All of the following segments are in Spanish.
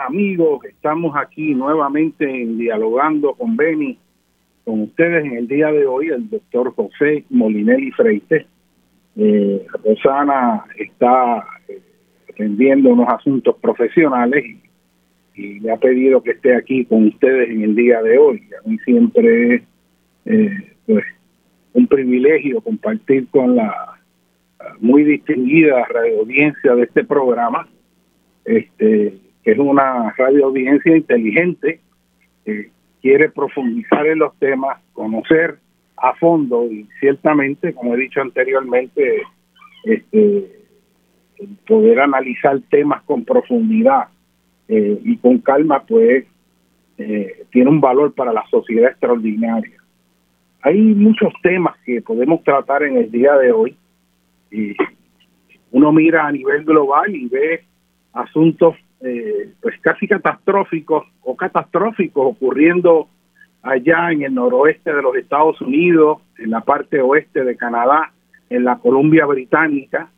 amigos, estamos aquí nuevamente en dialogando con Beni, con ustedes en el día de hoy, el doctor José Molinelli Freite. Eh, Rosana está eh, atendiendo unos asuntos profesionales y, me ha pedido que esté aquí con ustedes en el día de hoy. A mí siempre es eh, pues, un privilegio compartir con la muy distinguida radio audiencia de este programa este que es una radio audiencia inteligente, que quiere profundizar en los temas, conocer a fondo y ciertamente, como he dicho anteriormente, este, poder analizar temas con profundidad eh, y con calma, pues eh, tiene un valor para la sociedad extraordinaria. Hay muchos temas que podemos tratar en el día de hoy. Y uno mira a nivel global y ve asuntos eh, pues casi catastróficos o catastróficos ocurriendo allá en el noroeste de los Estados Unidos, en la parte oeste de Canadá, en la Columbia Británica,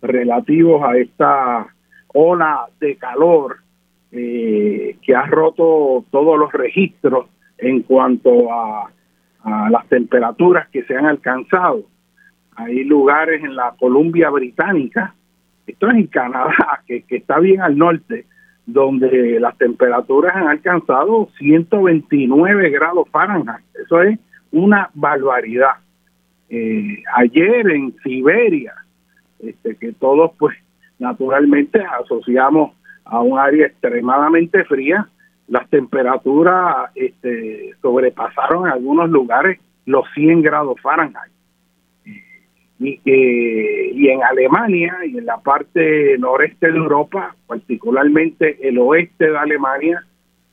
relativos a esta ola de calor eh, que ha roto todos los registros en cuanto a, a las temperaturas que se han alcanzado. Hay lugares en la Columbia Británica esto es en Canadá, que, está bien al norte, donde las temperaturas han alcanzado 129 grados Fahrenheit. Eso es una barbaridad. Eh, ayer en Siberia, este, que todos pues naturalmente asociamos a un área extremadamente fría, las temperaturas este, sobrepasaron en algunos lugares los 100 grados Fahrenheit y, y en Alemania y en la parte noreste de Europa, particularmente el oeste de Alemania,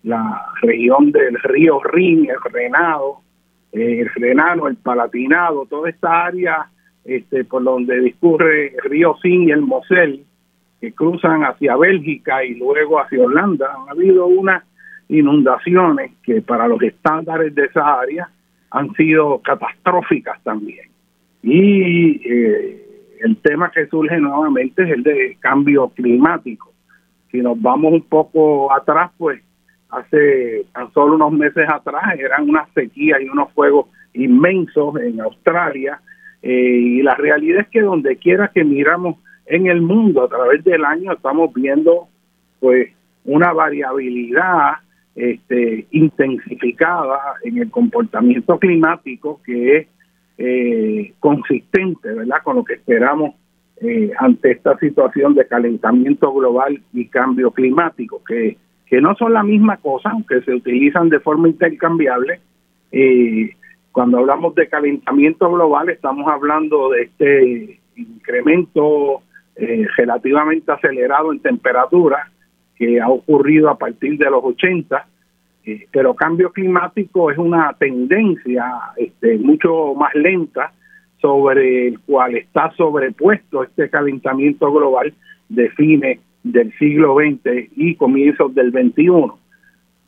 la región del río Rin, el Renado, eh, el Renano, el Palatinado, toda esta área este, por donde discurre el río Sin y el Mosel, que cruzan hacia Bélgica y luego hacia Holanda, han habido unas inundaciones que para los estándares de esa área han sido catastróficas también. Y eh, el tema que surge nuevamente es el de cambio climático. Si nos vamos un poco atrás, pues hace tan solo unos meses atrás eran unas sequías y unos fuegos inmensos en Australia. Eh, y la realidad es que donde quiera que miramos en el mundo a través del año estamos viendo pues una variabilidad este, intensificada en el comportamiento climático que es eh, consistente, ¿verdad?, con lo que esperamos eh, ante esta situación de calentamiento global y cambio climático, que, que no son la misma cosa, aunque se utilizan de forma intercambiable. Eh, cuando hablamos de calentamiento global, estamos hablando de este incremento eh, relativamente acelerado en temperatura que ha ocurrido a partir de los 80 eh, pero cambio climático es una tendencia este, mucho más lenta sobre el cual está sobrepuesto este calentamiento global de fines del siglo XX y comienzos del XXI.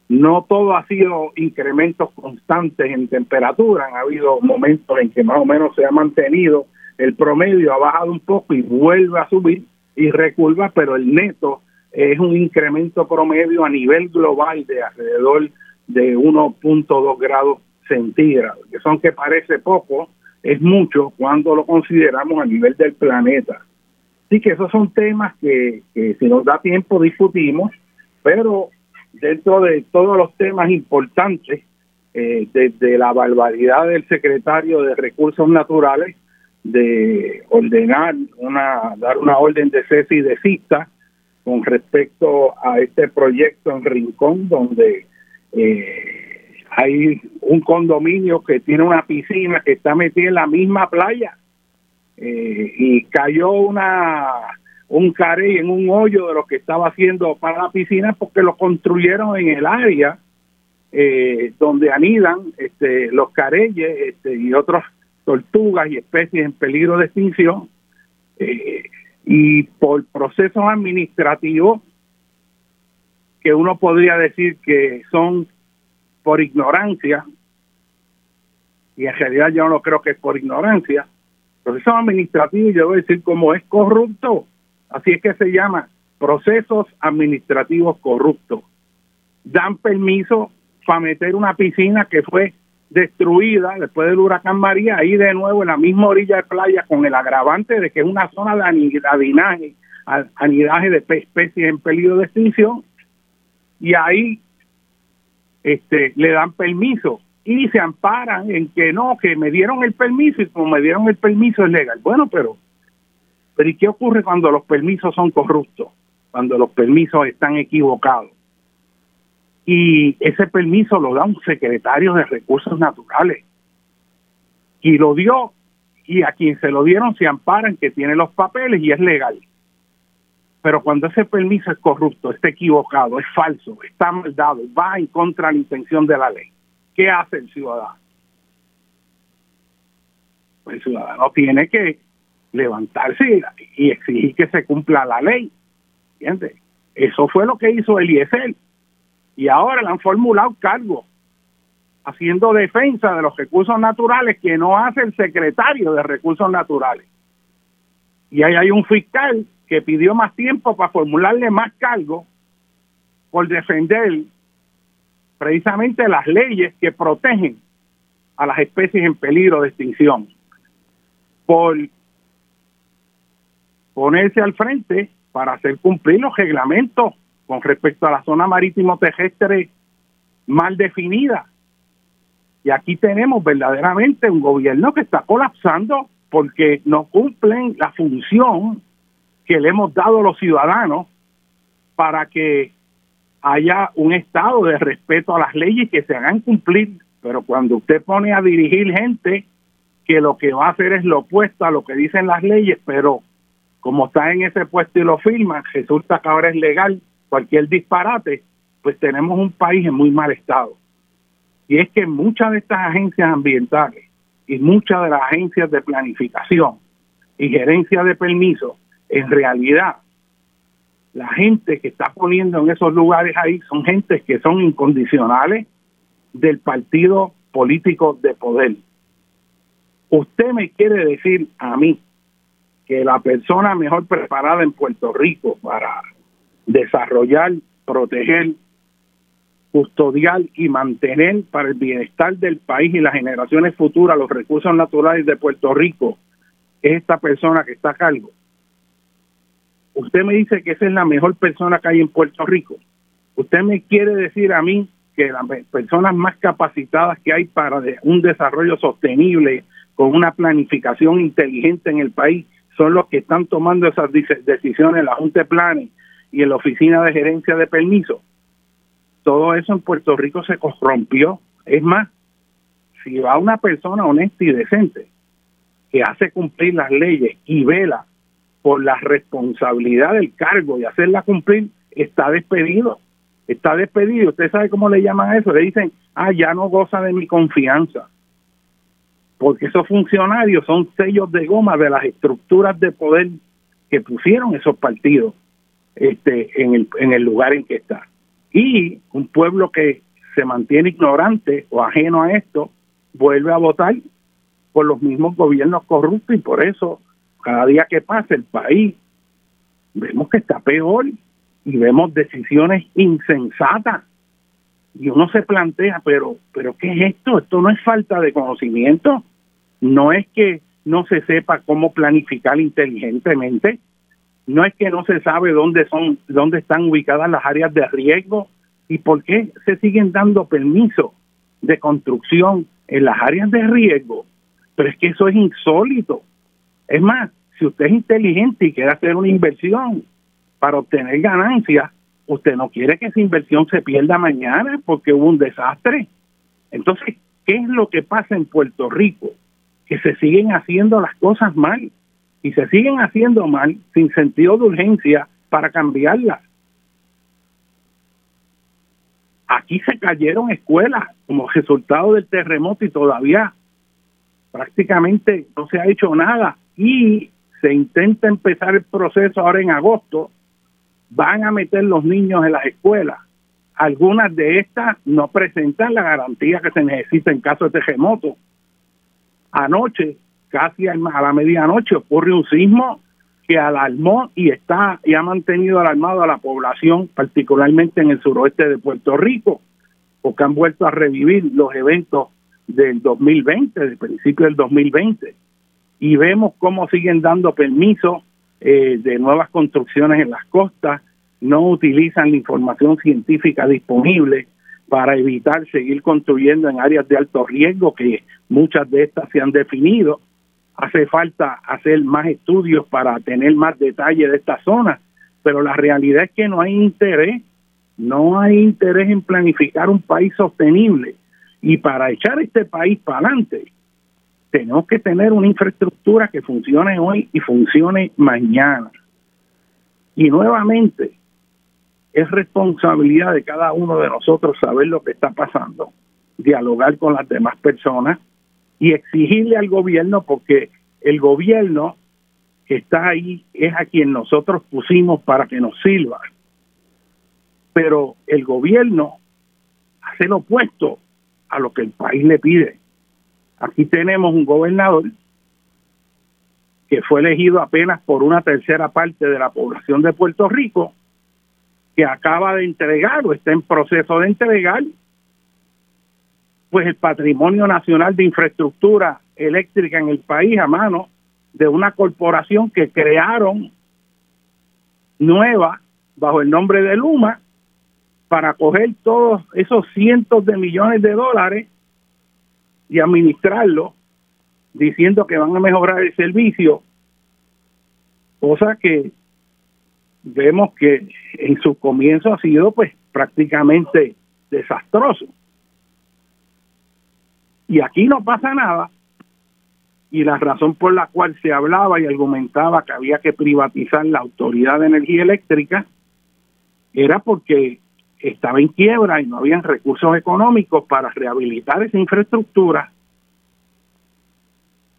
No todo ha sido incrementos constantes en temperatura, han habido momentos en que más o menos se ha mantenido el promedio, ha bajado un poco y vuelve a subir y recurva, pero el neto es un incremento promedio a nivel global de alrededor de 1.2 grados centígrados, que son que parece poco, es mucho cuando lo consideramos a nivel del planeta. Así que esos son temas que, si nos da tiempo discutimos, pero dentro de todos los temas importantes, eh, desde la barbaridad del secretario de Recursos Naturales de ordenar una, dar una orden de cese y desista con respecto a este proyecto en Rincón, donde eh, hay un condominio que tiene una piscina que está metida en la misma playa eh, y cayó una un carey en un hoyo de lo que estaba haciendo para la piscina porque lo construyeron en el área eh, donde anidan este, los careyes este, y otras tortugas y especies en peligro de extinción. Eh, y por procesos administrativos que uno podría decir que son por ignorancia, y en realidad yo no creo que es por ignorancia, procesos administrativos, yo voy a decir como es corrupto, así es que se llama procesos administrativos corruptos. Dan permiso para meter una piscina que fue destruida después del huracán María, ahí de nuevo en la misma orilla de playa con el agravante de que es una zona de anidinaje, anidaje de especies en peligro de extinción, y ahí este, le dan permiso y se amparan en que no, que me dieron el permiso y como me dieron el permiso es legal. Bueno, pero, pero ¿y qué ocurre cuando los permisos son corruptos? Cuando los permisos están equivocados y ese permiso lo da un secretario de recursos naturales y lo dio y a quien se lo dieron se amparan que tiene los papeles y es legal. Pero cuando ese permiso es corrupto, está equivocado, es falso, está mal dado, va en contra de la intención de la ley, ¿qué hace el ciudadano? Pues el ciudadano tiene que levantarse y exigir que se cumpla la ley. ¿Entiendes? Eso fue lo que hizo Eliezer y ahora le han formulado cargo haciendo defensa de los recursos naturales que no hace el secretario de recursos naturales. Y ahí hay un fiscal que pidió más tiempo para formularle más cargo por defender precisamente las leyes que protegen a las especies en peligro de extinción, por ponerse al frente para hacer cumplir los reglamentos con respecto a la zona marítimo terrestre mal definida. Y aquí tenemos verdaderamente un gobierno que está colapsando porque no cumplen la función que le hemos dado a los ciudadanos para que haya un estado de respeto a las leyes que se hagan cumplir. Pero cuando usted pone a dirigir gente que lo que va a hacer es lo opuesto a lo que dicen las leyes, pero como está en ese puesto y lo firma, resulta que ahora es legal cualquier disparate, pues tenemos un país en muy mal estado. Y es que muchas de estas agencias ambientales y muchas de las agencias de planificación y gerencia de permisos, en realidad, la gente que está poniendo en esos lugares ahí son gentes que son incondicionales del partido político de poder. Usted me quiere decir a mí que la persona mejor preparada en Puerto Rico para desarrollar, proteger, custodiar y mantener para el bienestar del país y las generaciones futuras los recursos naturales de Puerto Rico es esta persona que está a cargo. Usted me dice que esa es la mejor persona que hay en Puerto Rico. Usted me quiere decir a mí que las personas más capacitadas que hay para un desarrollo sostenible con una planificación inteligente en el país son los que están tomando esas decisiones la Junta de Planes y en la oficina de gerencia de permiso. Todo eso en Puerto Rico se corrompió. Es más, si va una persona honesta y decente que hace cumplir las leyes y vela por la responsabilidad del cargo y hacerla cumplir, está despedido. Está despedido. ¿Usted sabe cómo le llaman a eso? Le dicen, ah, ya no goza de mi confianza. Porque esos funcionarios son sellos de goma de las estructuras de poder que pusieron esos partidos este, en, el, en el lugar en que está. Y un pueblo que se mantiene ignorante o ajeno a esto, vuelve a votar por los mismos gobiernos corruptos y por eso cada día que pasa el país vemos que está peor y vemos decisiones insensatas. Y uno se plantea pero pero qué es esto esto no es falta de conocimiento. No es que no se sepa cómo planificar inteligentemente no es que no se sabe dónde son, dónde están ubicadas las áreas de riesgo y por qué se siguen dando permisos de construcción en las áreas de riesgo. Pero es que eso es insólito. Es más, si usted es inteligente y quiere hacer una inversión para obtener ganancias, usted no quiere que esa inversión se pierda mañana porque hubo un desastre. Entonces, ¿qué es lo que pasa en Puerto Rico? Que se siguen haciendo las cosas mal y se siguen haciendo mal sin sentido de urgencia para cambiarlas. Aquí se cayeron escuelas como resultado del terremoto y todavía prácticamente no se ha hecho nada y se intenta empezar el proceso ahora en agosto, van a meter los niños en las escuelas. Algunas de estas no presentan la garantía que se necesita en caso de terremoto. Anoche casi a la medianoche ocurre un sismo que alarmó y está y ha mantenido alarmado a la población, particularmente en el suroeste de Puerto Rico, porque han vuelto a revivir los eventos del 2020, del principio del 2020, y vemos cómo siguen dando permisos eh, de nuevas construcciones en las costas, no utilizan la información científica disponible para evitar seguir construyendo en áreas de alto riesgo, que muchas de estas se han definido, hace falta hacer más estudios para tener más detalle de esta zona, pero la realidad es que no hay interés, no hay interés en planificar un país sostenible y para echar este país para adelante tenemos que tener una infraestructura que funcione hoy y funcione mañana. Y nuevamente, es responsabilidad de cada uno de nosotros saber lo que está pasando, dialogar con las demás personas y exigirle al gobierno porque el gobierno que está ahí es a quien nosotros pusimos para que nos sirva. Pero el gobierno hace lo opuesto a lo que el país le pide. Aquí tenemos un gobernador que fue elegido apenas por una tercera parte de la población de Puerto Rico, que acaba de entregar o está en proceso de entregar pues el patrimonio nacional de infraestructura eléctrica en el país a mano de una corporación que crearon nueva bajo el nombre de Luma para coger todos esos cientos de millones de dólares y administrarlo diciendo que van a mejorar el servicio, cosa que vemos que en su comienzo ha sido pues prácticamente desastroso. Y aquí no pasa nada. Y la razón por la cual se hablaba y argumentaba que había que privatizar la Autoridad de Energía Eléctrica era porque estaba en quiebra y no habían recursos económicos para rehabilitar esa infraestructura.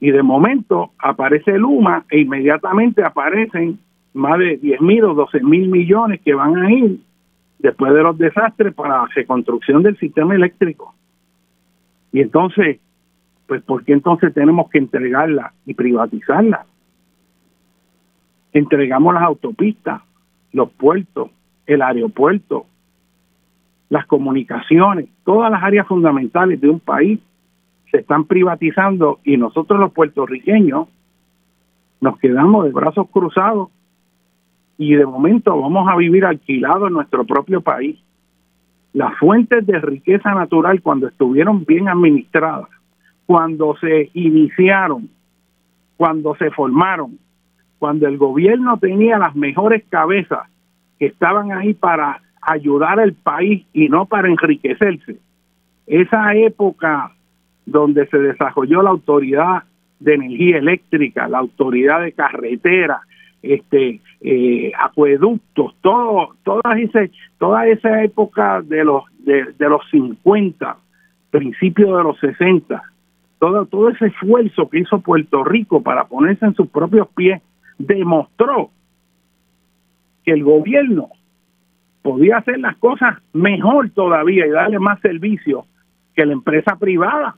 Y de momento aparece Luma e inmediatamente aparecen más de 10 mil o 12 mil millones que van a ir después de los desastres para la reconstrucción del sistema eléctrico. Y entonces, pues, ¿por qué entonces tenemos que entregarla y privatizarla? Entregamos las autopistas, los puertos, el aeropuerto, las comunicaciones, todas las áreas fundamentales de un país se están privatizando y nosotros los puertorriqueños nos quedamos de brazos cruzados y de momento vamos a vivir alquilados en nuestro propio país las fuentes de riqueza natural cuando estuvieron bien administradas, cuando se iniciaron, cuando se formaron, cuando el gobierno tenía las mejores cabezas que estaban ahí para ayudar al país y no para enriquecerse. Esa época donde se desarrolló la autoridad de energía eléctrica, la autoridad de carretera, este eh, acueductos, todo, toda, ese, toda esa época de los, de, los 50, principios de los 60, todo, todo ese esfuerzo que hizo Puerto Rico para ponerse en sus propios pies, demostró que el gobierno podía hacer las cosas mejor todavía y darle más servicio que la empresa privada.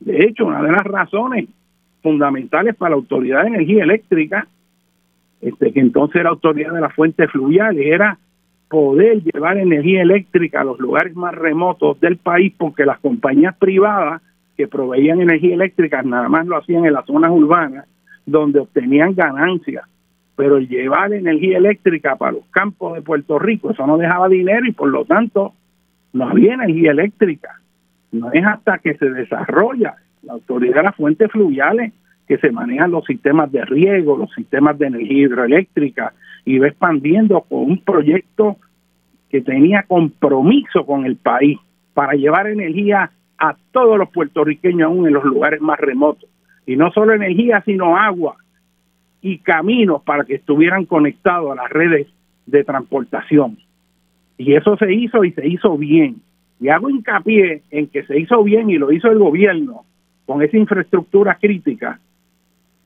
De hecho, una de las razones fundamentales para la Autoridad de Energía Eléctrica este, que entonces era autoridad de las fuentes fluviales, era poder llevar energía eléctrica a los lugares más remotos del país porque las compañías privadas que proveían energía eléctrica nada más lo hacían en las zonas urbanas donde obtenían ganancias, pero el llevar energía eléctrica para los campos de Puerto Rico, eso no dejaba dinero y por lo tanto no había energía eléctrica. No es hasta que se desarrolla la autoridad de las fuentes fluviales que se manejan los sistemas de riego, los sistemas de energía hidroeléctrica, y va expandiendo con un proyecto que tenía compromiso con el país para llevar energía a todos los puertorriqueños, aún en los lugares más remotos. Y no solo energía, sino agua y caminos para que estuvieran conectados a las redes de transportación. Y eso se hizo y se hizo bien. Y hago hincapié en que se hizo bien y lo hizo el gobierno con esa infraestructura crítica,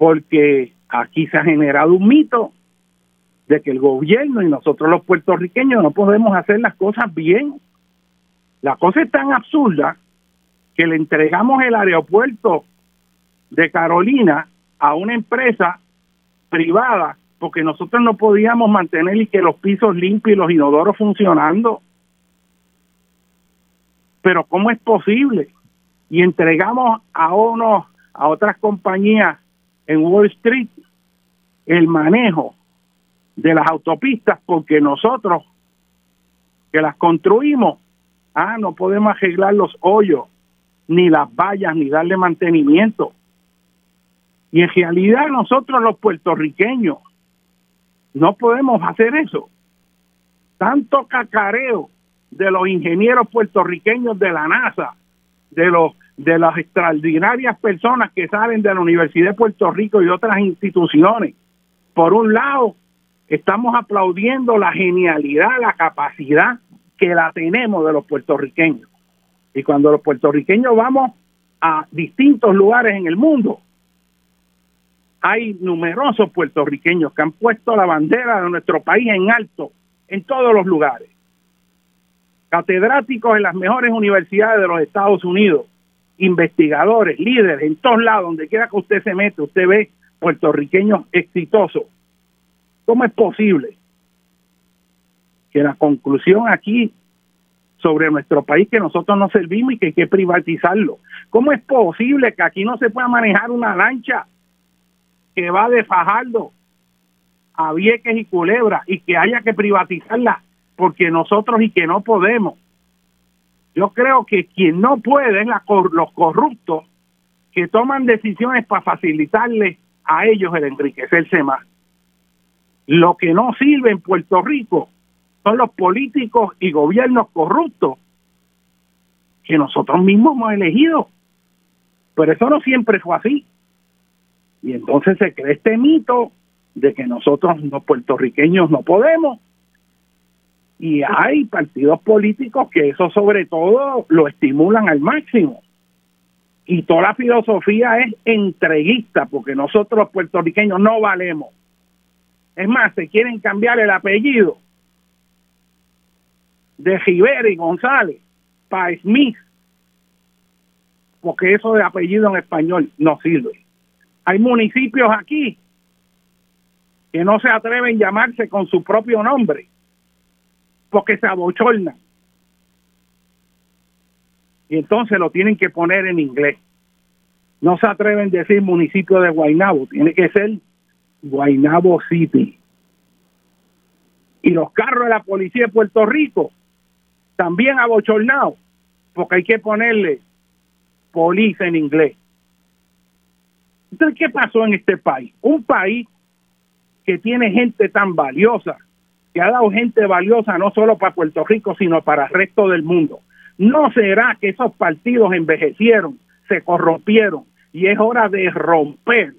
porque aquí se ha generado un mito de que el gobierno y nosotros los puertorriqueños no podemos hacer las cosas bien. La cosa es tan absurda que le entregamos el aeropuerto de Carolina a una empresa privada porque nosotros no podíamos mantener y que los pisos limpios y los inodoros funcionando. Pero ¿cómo es posible? Y entregamos a unos a otras compañías en Wall Street el manejo de las autopistas porque nosotros que las construimos, ah, no podemos arreglar los hoyos, ni las vallas, ni darle mantenimiento. Y en realidad nosotros los puertorriqueños no podemos hacer eso. Tanto cacareo de los ingenieros puertorriqueños de la NASA, de los de las extraordinarias personas que salen de la Universidad de Puerto Rico y otras instituciones. Por un lado, estamos aplaudiendo la genialidad, la capacidad que la tenemos de los puertorriqueños. Y cuando los puertorriqueños vamos a distintos lugares en el mundo, hay numerosos puertorriqueños que han puesto la bandera de nuestro país en alto en todos los lugares. Catedráticos en las mejores universidades de los Estados Unidos, investigadores, líderes, en todos lados, donde quiera que usted se mete, usted ve puertorriqueños exitosos. ¿Cómo es posible que la conclusión aquí sobre nuestro país que nosotros no servimos y que hay que privatizarlo? ¿Cómo es posible que aquí no se pueda manejar una lancha que va de Fajardo a Vieques y Culebra y que haya que privatizarla porque nosotros y que no podemos. Yo creo que quien no puede es los corruptos que toman decisiones para facilitarle a ellos el enriquecerse más. Lo que no sirve en Puerto Rico son los políticos y gobiernos corruptos que nosotros mismos hemos elegido. Pero eso no siempre fue así. Y entonces se cree este mito de que nosotros los puertorriqueños no podemos. Y hay partidos políticos que eso sobre todo lo estimulan al máximo. Y toda la filosofía es entreguista, porque nosotros puertorriqueños no valemos. Es más, se quieren cambiar el apellido de Rivera y González para Smith, porque eso de apellido en español no sirve. Hay municipios aquí que no se atreven a llamarse con su propio nombre porque se abochornan. Y entonces lo tienen que poner en inglés. No se atreven a decir municipio de Guaynabo, tiene que ser Guaynabo City. Y los carros de la policía de Puerto Rico también abochornados, porque hay que ponerle police en inglés. Entonces, ¿qué pasó en este país? Un país que tiene gente tan valiosa, que ha dado gente valiosa no solo para Puerto Rico, sino para el resto del mundo. ¿No será que esos partidos envejecieron, se corrompieron y es hora de romper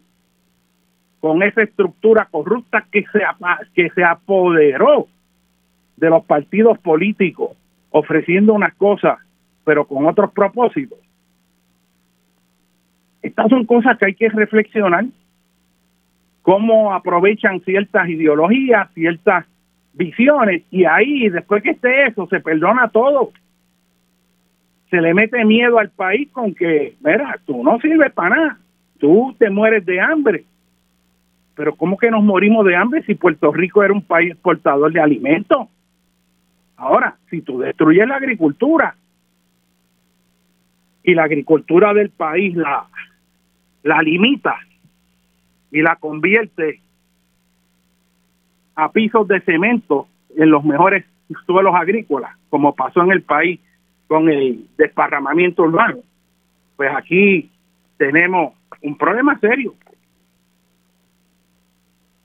con esa estructura corrupta que se, que se apoderó de los partidos políticos, ofreciendo unas cosas, pero con otros propósitos? Estas son cosas que hay que reflexionar, cómo aprovechan ciertas ideologías, ciertas visiones, y ahí, después que esté eso, se perdona todo. Se le mete miedo al país con que, mira, tú no sirves para nada, tú te mueres de hambre. Pero ¿cómo que nos morimos de hambre si Puerto Rico era un país exportador de alimentos? Ahora, si tú destruyes la agricultura y la agricultura del país la la limita y la convierte a pisos de cemento en los mejores suelos agrícolas, como pasó en el país con el desparramamiento urbano. Pues aquí tenemos un problema serio.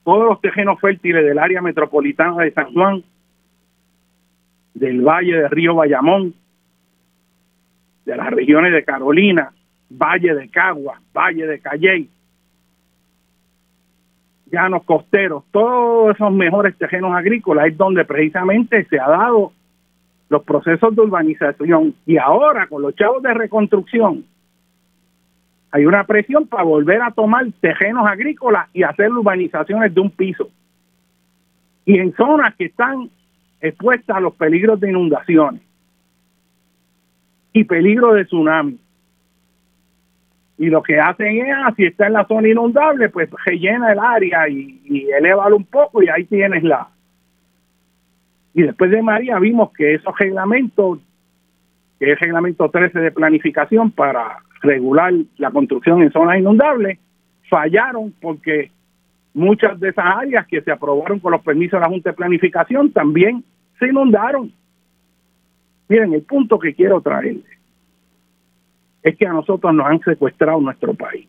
todos los tejenos fértiles del área metropolitana de San Juan, del Valle del Río Bayamón, de las regiones de Carolina, Valle de Cagua, Valle de Calley, llanos costeros, todos esos mejores tejenos agrícolas es donde precisamente se ha dado los procesos de urbanización y ahora con los chavos de reconstrucción hay una presión para volver a tomar tejenos agrícolas y hacer urbanizaciones de un piso. Y en zonas que están expuestas a los peligros de inundaciones y peligro de tsunami. Y lo que hacen es, ah, si está en la zona inundable, pues rellena el área y, y eleva un poco y ahí tienes la... Y después de María vimos que esos reglamentos, que es el reglamento 13 de planificación para regular la construcción en zonas inundables, fallaron porque muchas de esas áreas que se aprobaron con los permisos de la Junta de Planificación también se inundaron. Miren, el punto que quiero traerles es que a nosotros nos han secuestrado nuestro país.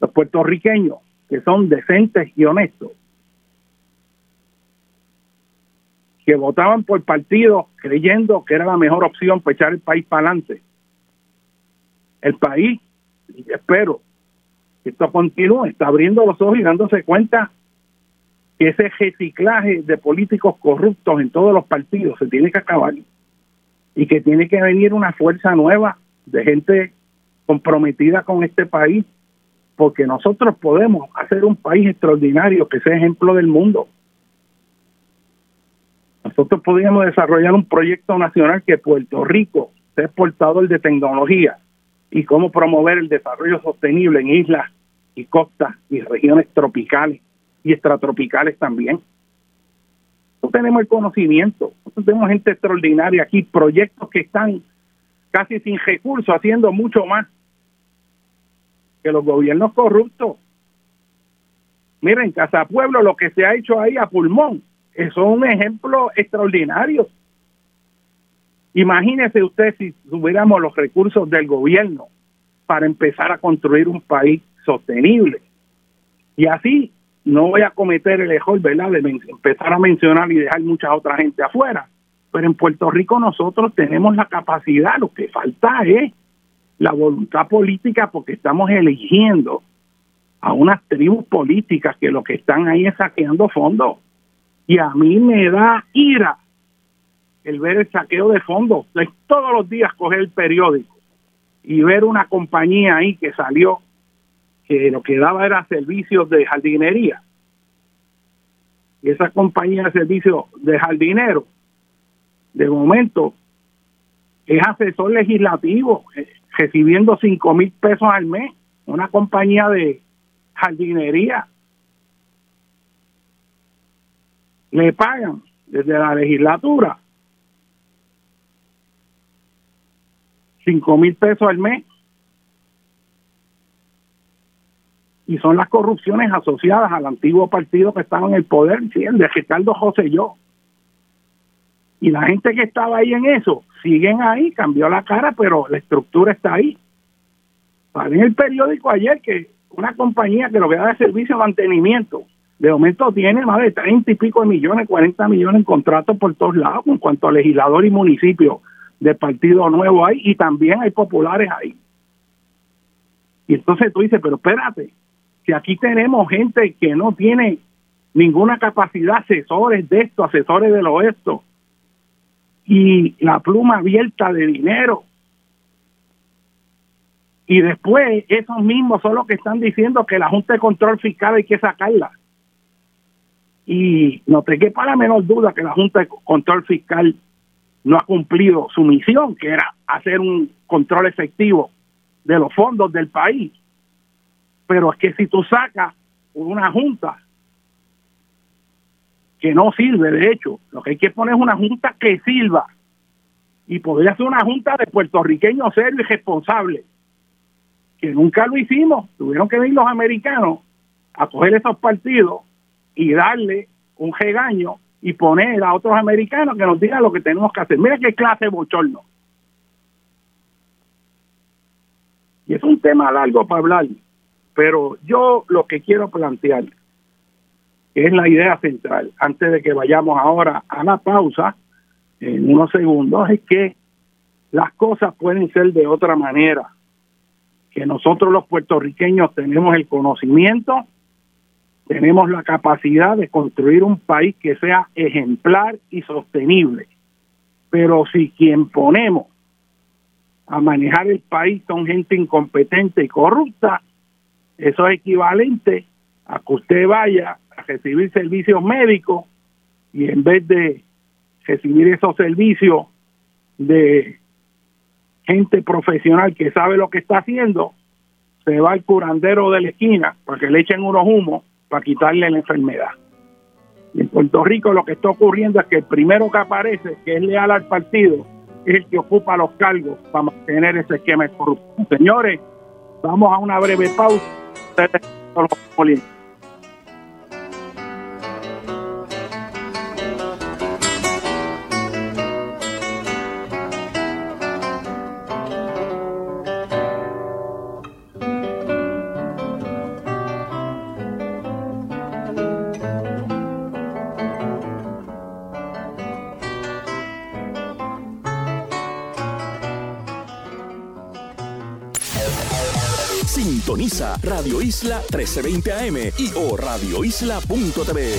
Los puertorriqueños, que son decentes y honestos, que votaban por partidos creyendo que era la mejor opción para echar el país para adelante, el país, y espero que esto continúe, está abriendo los ojos y dándose cuenta que ese reciclaje de políticos corruptos en todos los partidos se tiene que acabar y que tiene que venir una fuerza nueva de gente comprometida con este país, porque nosotros podemos hacer un país extraordinario que sea ejemplo del mundo. Nosotros podríamos desarrollar un proyecto nacional que Puerto Rico sea exportador de tecnología, y cómo promover el desarrollo sostenible en islas y costas y regiones tropicales y extratropicales también. Tenemos el conocimiento, nosotros tenemos gente extraordinaria aquí, proyectos que están casi sin recursos, haciendo mucho más que los gobiernos corruptos. Miren, Casa Pueblo, lo que se ha hecho ahí a pulmón, eso es un ejemplo extraordinario. Imagínese usted si tuviéramos los recursos del gobierno para empezar a construir un país sostenible. Y así no voy a cometer el error, ¿verdad?, de empezar a mencionar y dejar mucha otra gente afuera. Pero en Puerto Rico nosotros tenemos la capacidad, lo que falta es la voluntad política porque estamos eligiendo a unas tribus políticas que lo que están ahí es saqueando fondos. Y a mí me da ira el ver el saqueo de fondos. todos los días coger el periódico y ver una compañía ahí que salió que lo que daba era servicios de jardinería. Y esa compañía de servicios de jardinero, de momento, es asesor legislativo, eh, recibiendo cinco mil pesos al mes, una compañía de jardinería. Le pagan desde la legislatura cinco mil pesos al mes. Y son las corrupciones asociadas al antiguo partido que estaba en el poder, ¿sí? el de Ricardo José yo. Y la gente que estaba ahí en eso, siguen ahí, cambió la cara, pero la estructura está ahí. Salió en el periódico ayer que una compañía que lo que da de servicio de mantenimiento, de momento tiene más de 30 y pico de millones, 40 millones en contratos por todos lados, en cuanto a legislador y municipio de Partido Nuevo ahí y también hay populares ahí. Y entonces tú dices, pero espérate, si aquí tenemos gente que no tiene ninguna capacidad, asesores de esto, asesores de lo esto, y la pluma abierta de dinero. Y después esos mismos son los que están diciendo que la Junta de Control Fiscal hay que sacarla. Y no te quepa la menor duda que la Junta de Control Fiscal no ha cumplido su misión, que era hacer un control efectivo de los fondos del país. Pero es que si tú sacas una junta que no sirve, de hecho, lo que hay que poner es una junta que sirva. Y podría ser una junta de puertorriqueños serios y responsables, que nunca lo hicimos. Tuvieron que venir los americanos a coger esos partidos y darle un regaño y poner a otros americanos que nos digan lo que tenemos que hacer. Mira qué clase de bochorno. Y es un tema largo para hablar, pero yo lo que quiero plantear, es la idea central, antes de que vayamos ahora a la pausa, en unos segundos, es que las cosas pueden ser de otra manera, que nosotros los puertorriqueños tenemos el conocimiento, tenemos la capacidad de construir un país que sea ejemplar y sostenible. Pero si quien ponemos a manejar el país son gente incompetente y corrupta, eso es equivalente a que usted vaya a recibir servicios médicos y en vez de recibir esos servicios de gente profesional que sabe lo que está haciendo, se va al curandero de la esquina para que le echen unos humos para quitarle la enfermedad. Y en Puerto Rico lo que está ocurriendo es que el primero que aparece, que es leal al partido, es el que ocupa los cargos para mantener ese esquema de corrupción. Señores, vamos a una breve pausa. solo politica. Isla 1320 AM y o radioisla.tv.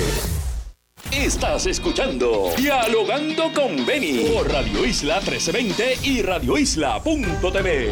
Estás escuchando Dialogando con Beni por Radio Isla 1320 y radioisla.tv.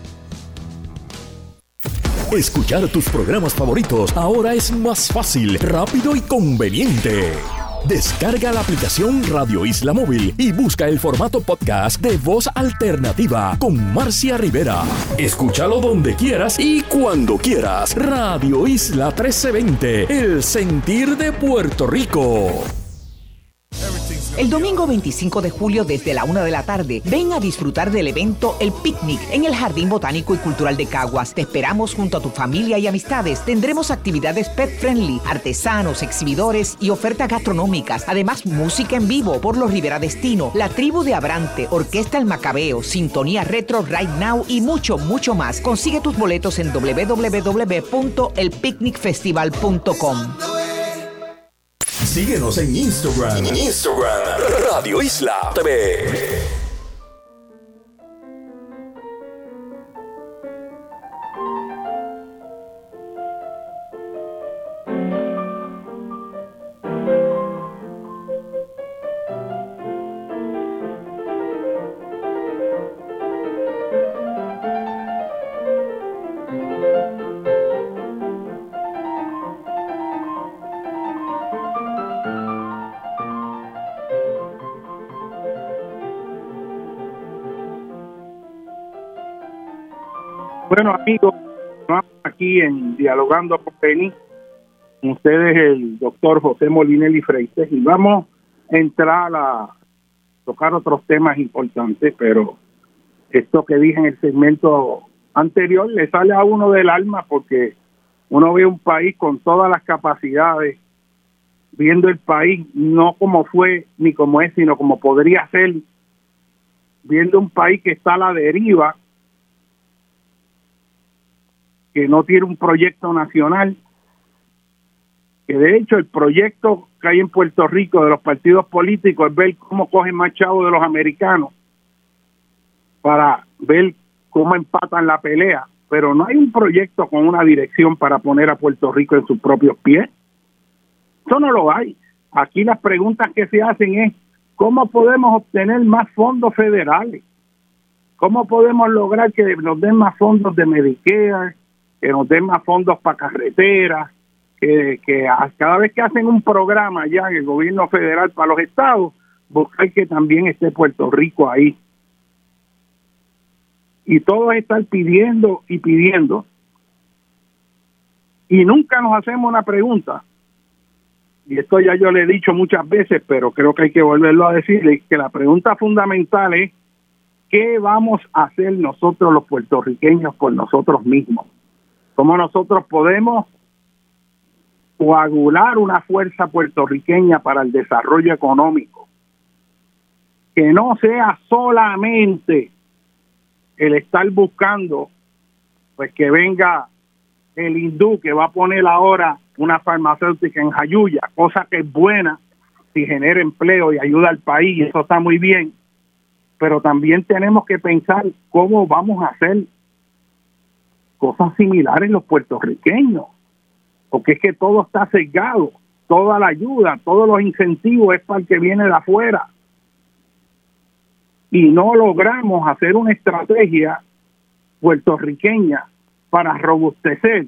Escuchar tus programas favoritos ahora es más fácil, rápido y conveniente. Descarga la aplicación Radio Isla Móvil y busca el formato podcast de voz alternativa con Marcia Rivera. Escúchalo donde quieras y cuando quieras. Radio Isla 1320, el sentir de Puerto Rico. El domingo 25 de julio desde la una de la tarde, ven a disfrutar del evento El Picnic en el Jardín Botánico y Cultural de Caguas. Te esperamos junto a tu familia y amistades. Tendremos actividades pet friendly, artesanos, exhibidores y ofertas gastronómicas. Además, música en vivo por los Rivera Destino, la tribu de Abrante, Orquesta El Macabeo, Sintonía Retro Right Now y mucho, mucho más. Consigue tus boletos en www.elpicnicfestival.com. Síguenos en Instagram. Instagram, Radio Isla TV. Bueno, amigos, aquí en Dialogando con Penny, ustedes el doctor José Molinelli Freites, y vamos a entrar a tocar otros temas importantes, pero esto que dije en el segmento anterior le sale a uno del alma porque uno ve un país con todas las capacidades, viendo el país no como fue ni como es, sino como podría ser, viendo un país que está a la deriva que no tiene un proyecto nacional, que de hecho el proyecto que hay en Puerto Rico de los partidos políticos es ver cómo cogen más chavos de los americanos para ver cómo empatan la pelea, pero no hay un proyecto con una dirección para poner a Puerto Rico en sus propios pies. Eso no lo hay. Aquí las preguntas que se hacen es, ¿cómo podemos obtener más fondos federales? ¿Cómo podemos lograr que nos den más fondos de Medicare, que nos den más fondos para carreteras, que, cada vez que hacen un programa ya en el gobierno federal para los estados, buscar que también esté Puerto Rico ahí. Y todos están pidiendo y pidiendo. Y nunca nos hacemos una pregunta. y esto ya yo le he dicho muchas veces, pero creo que hay que volverlo a decirle, que la pregunta fundamental es, ¿qué vamos a hacer nosotros los puertorriqueños por nosotros mismos? ¿Cómo nosotros podemos coagular una fuerza puertorriqueña para el desarrollo económico? Que no sea solamente el estar buscando pues que venga el hindú que va a poner ahora una farmacéutica en Jayuya, cosa que es buena si genera empleo y ayuda al país, eso está muy bien, pero también tenemos que pensar cómo vamos a hacer cosas similares los puertorriqueños, porque es que todo está sesgado, toda la ayuda, todos los incentivos es para el que viene de afuera. Y no logramos hacer una estrategia puertorriqueña para robustecer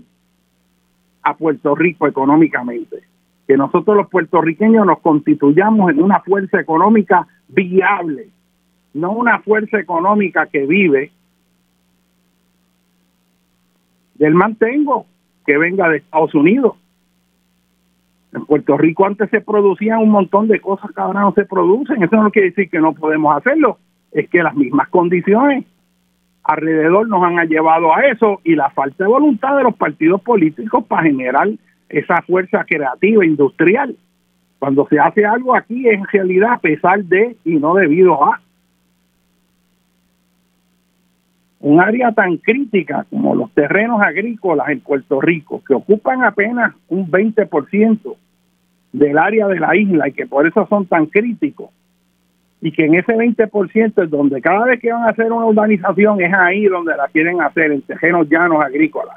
a Puerto Rico económicamente. Que nosotros los puertorriqueños nos constituyamos en una fuerza económica viable, no una fuerza económica que vive del mantengo que venga de Estados Unidos. En Puerto Rico antes se producían un montón de cosas que ahora no se producen. Eso no quiere decir que no podemos hacerlo. Es que las mismas condiciones alrededor nos han llevado a eso y la falta de voluntad de los partidos políticos para generar esa fuerza creativa industrial. Cuando se hace algo aquí en realidad a pesar de y no debido a un área tan crítica como los terrenos agrícolas en Puerto Rico, que ocupan apenas un 20% del área de la isla y que por eso son tan críticos, y que en ese 20% es donde cada vez que van a hacer una urbanización es ahí donde la quieren hacer, en terrenos llanos agrícolas.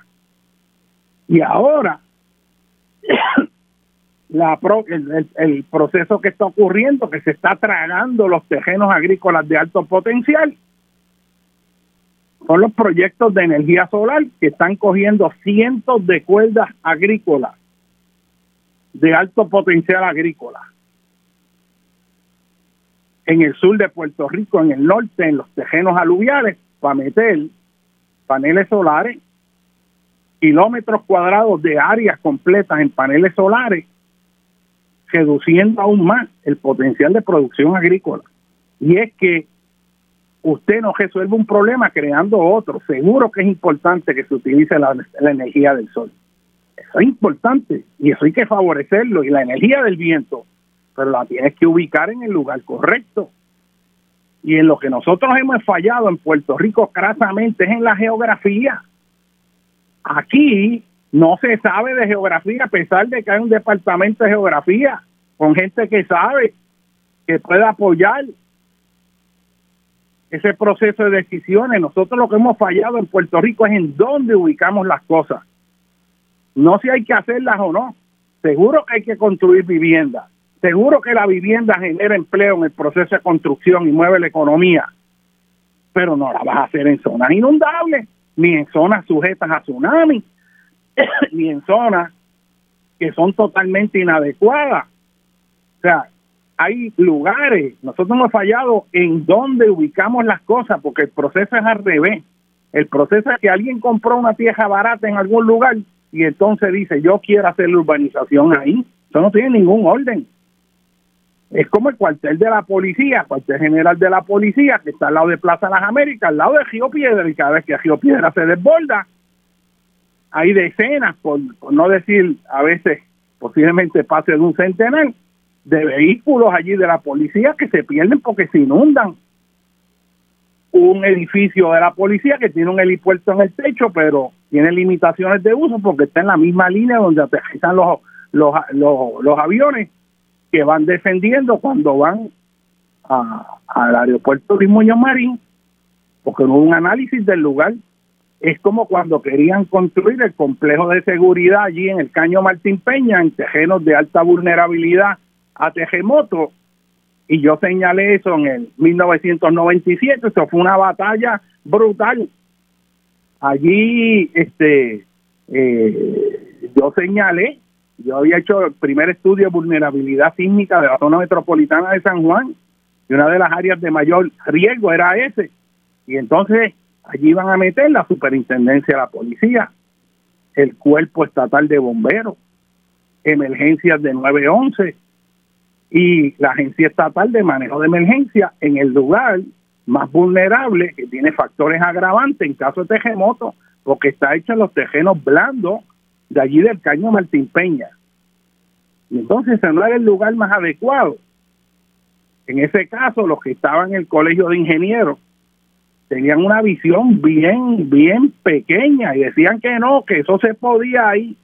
Y ahora, la el, el, proceso que está ocurriendo, que se está tragando los terrenos agrícolas de alto potencial, son los proyectos de energía solar que están cogiendo cientos de cuerdas agrícolas de alto potencial agrícola en el sur de Puerto Rico, en el norte, en los tejenos aluviales, para meter paneles solares, kilómetros cuadrados de áreas completas en paneles solares, reduciendo aún más el potencial de producción agrícola. Y es que usted no resuelve un problema creando otro. Seguro que es importante que se utilice la, energía del sol. Eso es importante y eso hay que favorecerlo. Y la energía del viento, pero la tienes que ubicar en el lugar correcto. Y en lo que nosotros hemos fallado en Puerto Rico crasamente es en la geografía. Aquí no se sabe de geografía a pesar de que hay un departamento de geografía con gente que sabe, que puede apoyar ese proceso de decisiones. Nosotros lo que hemos fallado en Puerto Rico es en dónde ubicamos las cosas. No si hay que hacerlas o no. Seguro que hay que construir viviendas. Seguro que la vivienda genera empleo en el proceso de construcción y mueve la economía. Pero no la vas a hacer en zonas inundables, ni en zonas sujetas a tsunami, ni en zonas que son totalmente inadecuadas. O sea, hay lugares, nosotros hemos fallado en dónde ubicamos las cosas, porque el proceso es al revés. El proceso es que alguien compró una tierra barata en algún lugar y entonces dice, yo quiero hacer la urbanización ahí. Eso no tiene ningún orden. Es como el cuartel de la policía, cuartel general de la policía, que está al lado de Plaza Las Américas, al lado de Río Piedra, y cada vez que Río Piedra se desborda, hay decenas, por no decir a veces posiblemente pase de un centenar, de vehículos allí de la policía que se pierden porque se inundan. Un edificio de la policía que tiene un helipuerto en el techo, pero tiene limitaciones de uso porque está en la misma línea donde aterrizan los, los, los, aviones que van defendiendo cuando van al aeropuerto Luis Muñoz Marín, porque no hubo un análisis del lugar. Es como cuando querían construir el complejo de seguridad allí en el Caño Martín Peña, en terrenos de alta vulnerabilidad a terremotos y yo señalé eso en el 1997, eso fue una batalla brutal. Allí este eh, yo señalé, yo había hecho el primer estudio de vulnerabilidad sísmica de la zona metropolitana de San Juan y una de las áreas de mayor riesgo era ese. Y entonces allí iban a meter la superintendencia de la policía, el cuerpo estatal de bomberos, emergencias de 911 y la Agencia Estatal de Manejo de Emergencia en el lugar más vulnerable que tiene factores agravantes en caso de terremoto, porque está hecho en los terrenos blandos de allí del Caño Martín Peña. Y entonces ese no era el lugar más adecuado. En ese caso, los que estaban en el colegio de ingenieros tenían una visión bien, bien pequeña y decían que no, que eso se podía ahí.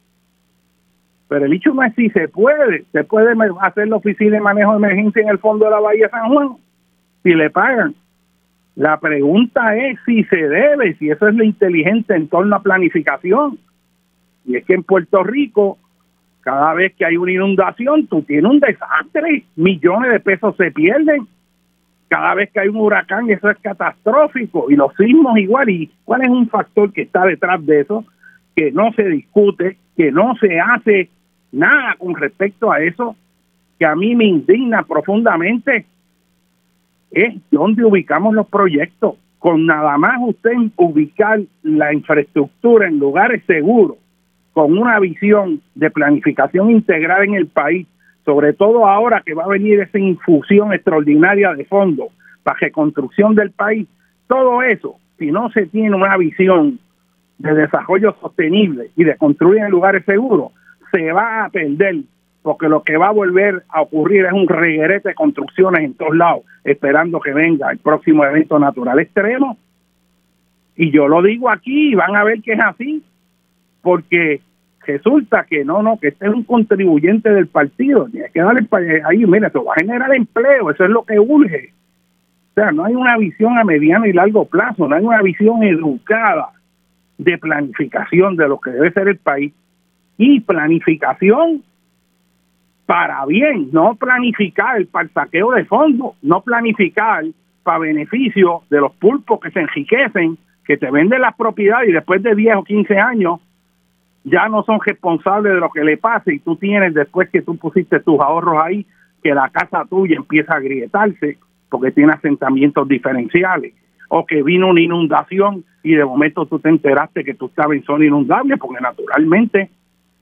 Pero el hecho no es si se puede, se puede hacer la oficina de manejo de emergencia en el fondo de la Bahía San Juan, si le pagan. La pregunta es si se debe, si eso es lo inteligente en torno a planificación. Y es que en Puerto Rico, cada vez que hay una inundación, tú tienes un desastre, millones de pesos se pierden. Cada vez que hay un huracán, eso es catastrófico. Y los sismos igual. ¿Y cuál es un factor que está detrás de eso? Que no se discute, que no se hace nada con respecto a eso, que a mí me indigna profundamente es dónde ubicamos los proyectos. Con nada más usted ubicar la infraestructura en lugares seguros, con una visión de planificación integral en el país, sobre todo ahora que va a venir esa infusión extraordinaria de fondos para reconstrucción del país, todo eso, si no se tiene una visión de desarrollo sostenible y de construir en lugares seguros, se va a perder porque lo que va a volver a ocurrir es un reguerete de construcciones en todos lados, esperando que venga el próximo evento natural extremo. Y yo lo digo aquí van a ver que es así, porque resulta que no, no, que este es un contribuyente del partido, tiene que darle ahí, mira, eso va a generar empleo, eso es lo que urge. O sea, no hay una visión a mediano y largo plazo, no hay una visión educada de planificación de lo que debe ser el país. Y planificación para bien, no planificar para el saqueo de fondos, no planificar para beneficio de los pulpos que se enriquecen, que te venden las propiedades y después de 10 o 15 años ya no son responsables de lo que le pase y tú tienes después que tú pusiste tus ahorros ahí, que la casa tuya empieza a agrietarse porque tiene asentamientos diferenciales o que vino una inundación y de momento tú te enteraste que tú estabas en zona inundable porque naturalmente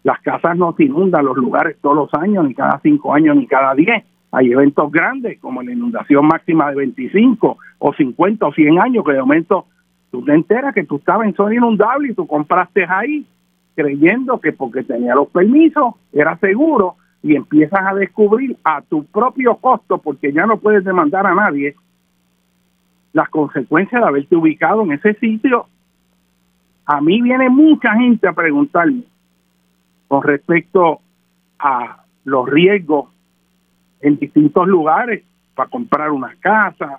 las casas no se inundan los lugares todos los años, ni cada cinco años, ni cada diez. Hay eventos grandes, como la inundación máxima de 25 o 50 o 100 años, que de momento tú te enteras que tú estabas en zona inundable y tú compraste ahí, creyendo que porque tenía los permisos era seguro, y empiezas a descubrir a tu propio costo, porque ya no puedes demandar a nadie, las consecuencias de haberte ubicado en ese sitio. A mí viene mucha gente a preguntarme, con respecto a los riesgos en distintos lugares para comprar una casa,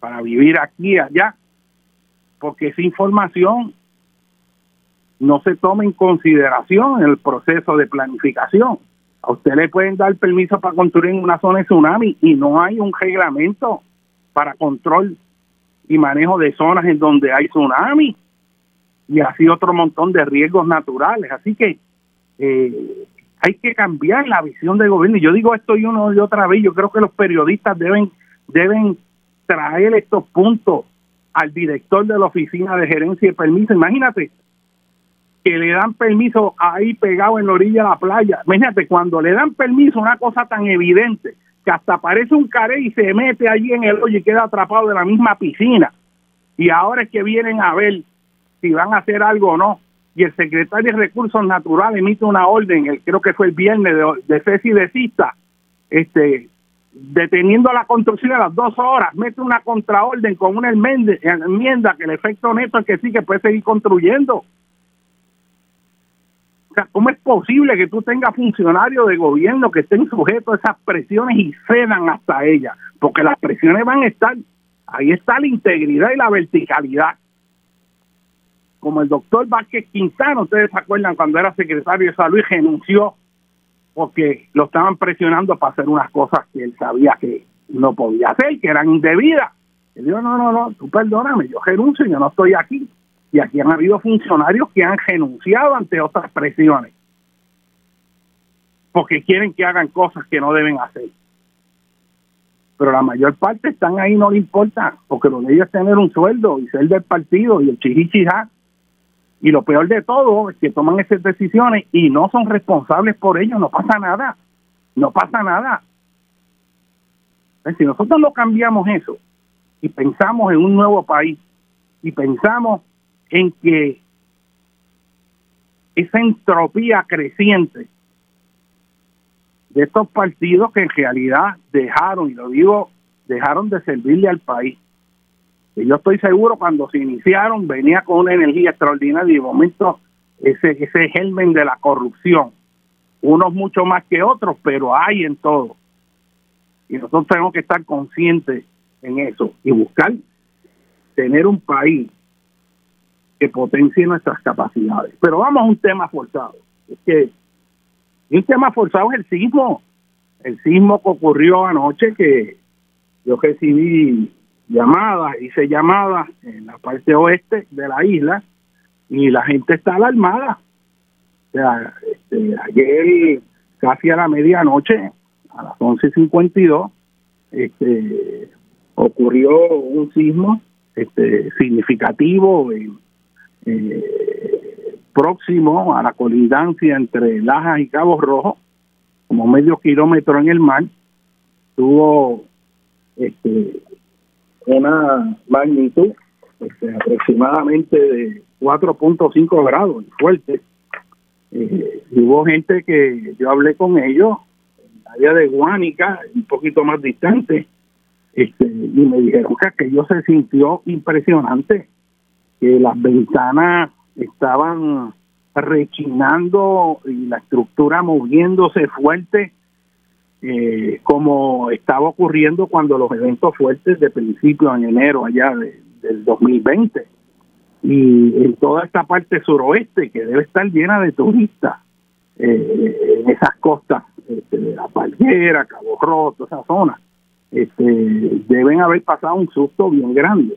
para vivir aquí y allá, porque esa información no se toma en consideración en el proceso de planificación. A usted le pueden dar permiso para construir en una zona de tsunami y no hay un reglamento para control y manejo de zonas en donde hay tsunami y así otro montón de riesgos naturales. Así que eh, hay que cambiar la visión del gobierno. Y yo digo esto y uno y otra vez, yo creo que los periodistas deben, deben traer estos puntos al director de la oficina de gerencia y permiso. Imagínate que le dan permiso ahí pegado en la orilla de la playa. Imagínate, cuando le dan permiso, una cosa tan evidente, que hasta aparece un caré y se mete allí en el hoyo y queda atrapado de la misma piscina. Y ahora es que vienen a ver si van a hacer algo o no y el secretario de Recursos Naturales emite una orden, el, creo que fue el viernes, de, de cese y desista, este, deteniendo la construcción a las dos horas, mete una contraorden con una enmienda, que el efecto neto es que sí que puede seguir construyendo. O sea, ¿cómo es posible que tú tengas funcionarios de gobierno que estén sujetos a esas presiones y cedan hasta ellas? Porque las presiones van a estar, ahí está la integridad y la verticalidad como el doctor Vázquez Quintana, ustedes se acuerdan cuando era secretario de salud y renunció porque lo estaban presionando para hacer unas cosas que él sabía que no podía hacer, que eran indebidas. Él dijo, no, no, no, tú perdóname, yo renuncio, yo no estoy aquí. Y aquí han habido funcionarios que han renunciado ante otras presiones, porque quieren que hagan cosas que no deben hacer. Pero la mayor parte están ahí, no le importa, porque lo de ellos es tener un sueldo y ser del partido y el chichichijá Y lo peor de todo es que toman esas decisiones y no son responsables por ello, no pasa nada, no pasa nada. Si nosotros no cambiamos eso y pensamos en un nuevo país y pensamos en que esa entropía creciente de estos partidos que en realidad dejaron, y lo digo, dejaron de servirle al país. Yo estoy seguro cuando se iniciaron venía con una energía extraordinaria y de momento ese, ese germen de la corrupción, unos mucho más que otros, pero hay en todo. Y nosotros tenemos que estar conscientes en eso y buscar tener un país que potencie nuestras capacidades. Pero vamos a un tema forzado. Es que un tema forzado es el sismo. El sismo que ocurrió anoche, que yo recibí llamadas, hice llamadas en la parte oeste de la isla y la gente está alarmada. O sea, este, ayer casi a la medianoche, a las 11.52, este, ocurrió un sismo este, significativo eh, próximo a la colindancia entre Lajas y Cabo Rojo, como medio kilómetro en el mar, tuvo este, una magnitud este, aproximadamente de 4.5 grados fuerte. Eh, hubo gente que yo hablé con ellos en la área de Guánica, un poquito más distante, este, y me dijeron que aquello se sintió impresionante, que las ventanas estaban rechinando y la estructura moviéndose fuerte eh, como estaba ocurriendo cuando los eventos fuertes de principio en enero allá del 2020 y en toda esta parte suroeste que debe estar llena de turistas eh, en esas costas este, de la Palguera, Cabo Roto, esa zona este, deben haber pasado un susto bien grande.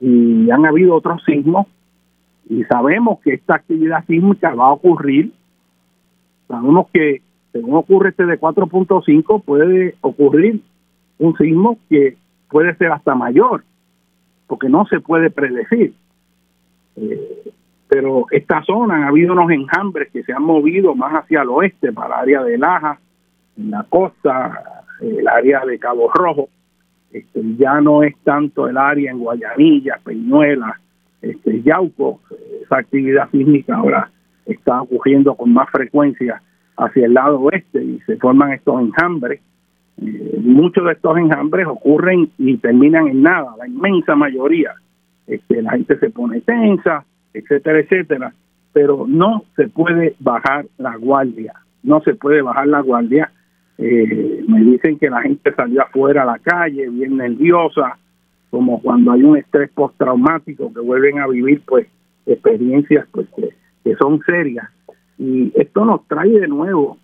Y han habido otros sismos y sabemos que esta actividad sísmica va a ocurrir. Sabemos que según ocurre este de 4.5, puede ocurrir un sismo que puede ser hasta mayor, porque no se puede predecir. Eh, pero esta zona ha habido unos enjambres que se han movido más hacia el oeste, para el área de Laja, en la costa, el área de Cabo Rojo. Este, ya no es tanto el área en Guayanilla, Peñuela, este, Yauco. Esa actividad sísmica ahora está ocurriendo con más frecuencia hacia el lado oeste y se forman estos enjambres. Eh, muchos de estos enjambres ocurren y terminan en nada, la inmensa mayoría. Este, la gente se pone tensa, etcétera, etcétera, pero no se puede bajar la guardia, no se puede bajar la guardia. Eh, me dicen que la gente salió afuera a la calle bien nerviosa, como cuando hay un estrés postraumático que vuelven a vivir pues experiencias pues que son serias y esto nos trae de nuevo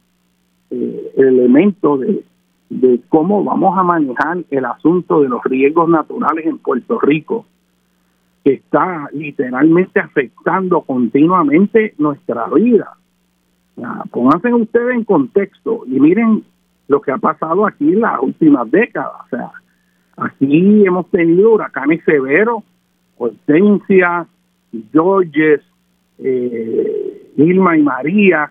eh, el elemento de, de cómo vamos a manejar el asunto de los riesgos naturales en Puerto Rico, que está literalmente afectando continuamente nuestra vida. pónganse ustedes en contexto y miren lo que ha pasado aquí en las últimas décadas. O sea, aquí hemos tenido huracanes severos, Hortensia, Georges, eh, Irma y María.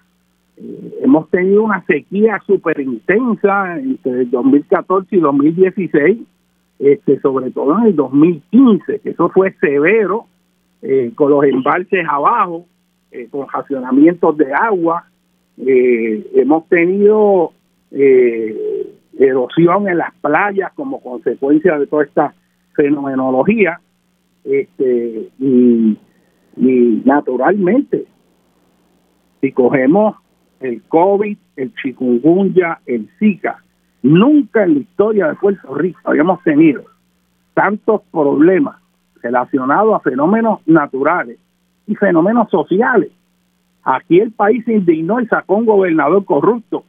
Eh, hemos tenido una sequía súper intensa entre 2014 y 2016, este, sobre todo en el 2015, que eso fue severo, eh, con los embalses abajo, eh, con racionamientos de agua. hemos tenido erosión en las playas como consecuencia de toda esta fenomenología. Este, y naturalmente si cogemos el COVID, el chikungunya, el Zika, nunca en la historia de Puerto Rico habíamos tenido tantos problemas relacionados a fenómenos naturales y fenómenos sociales. Aquí el país se indignó y sacó un gobernador corrupto.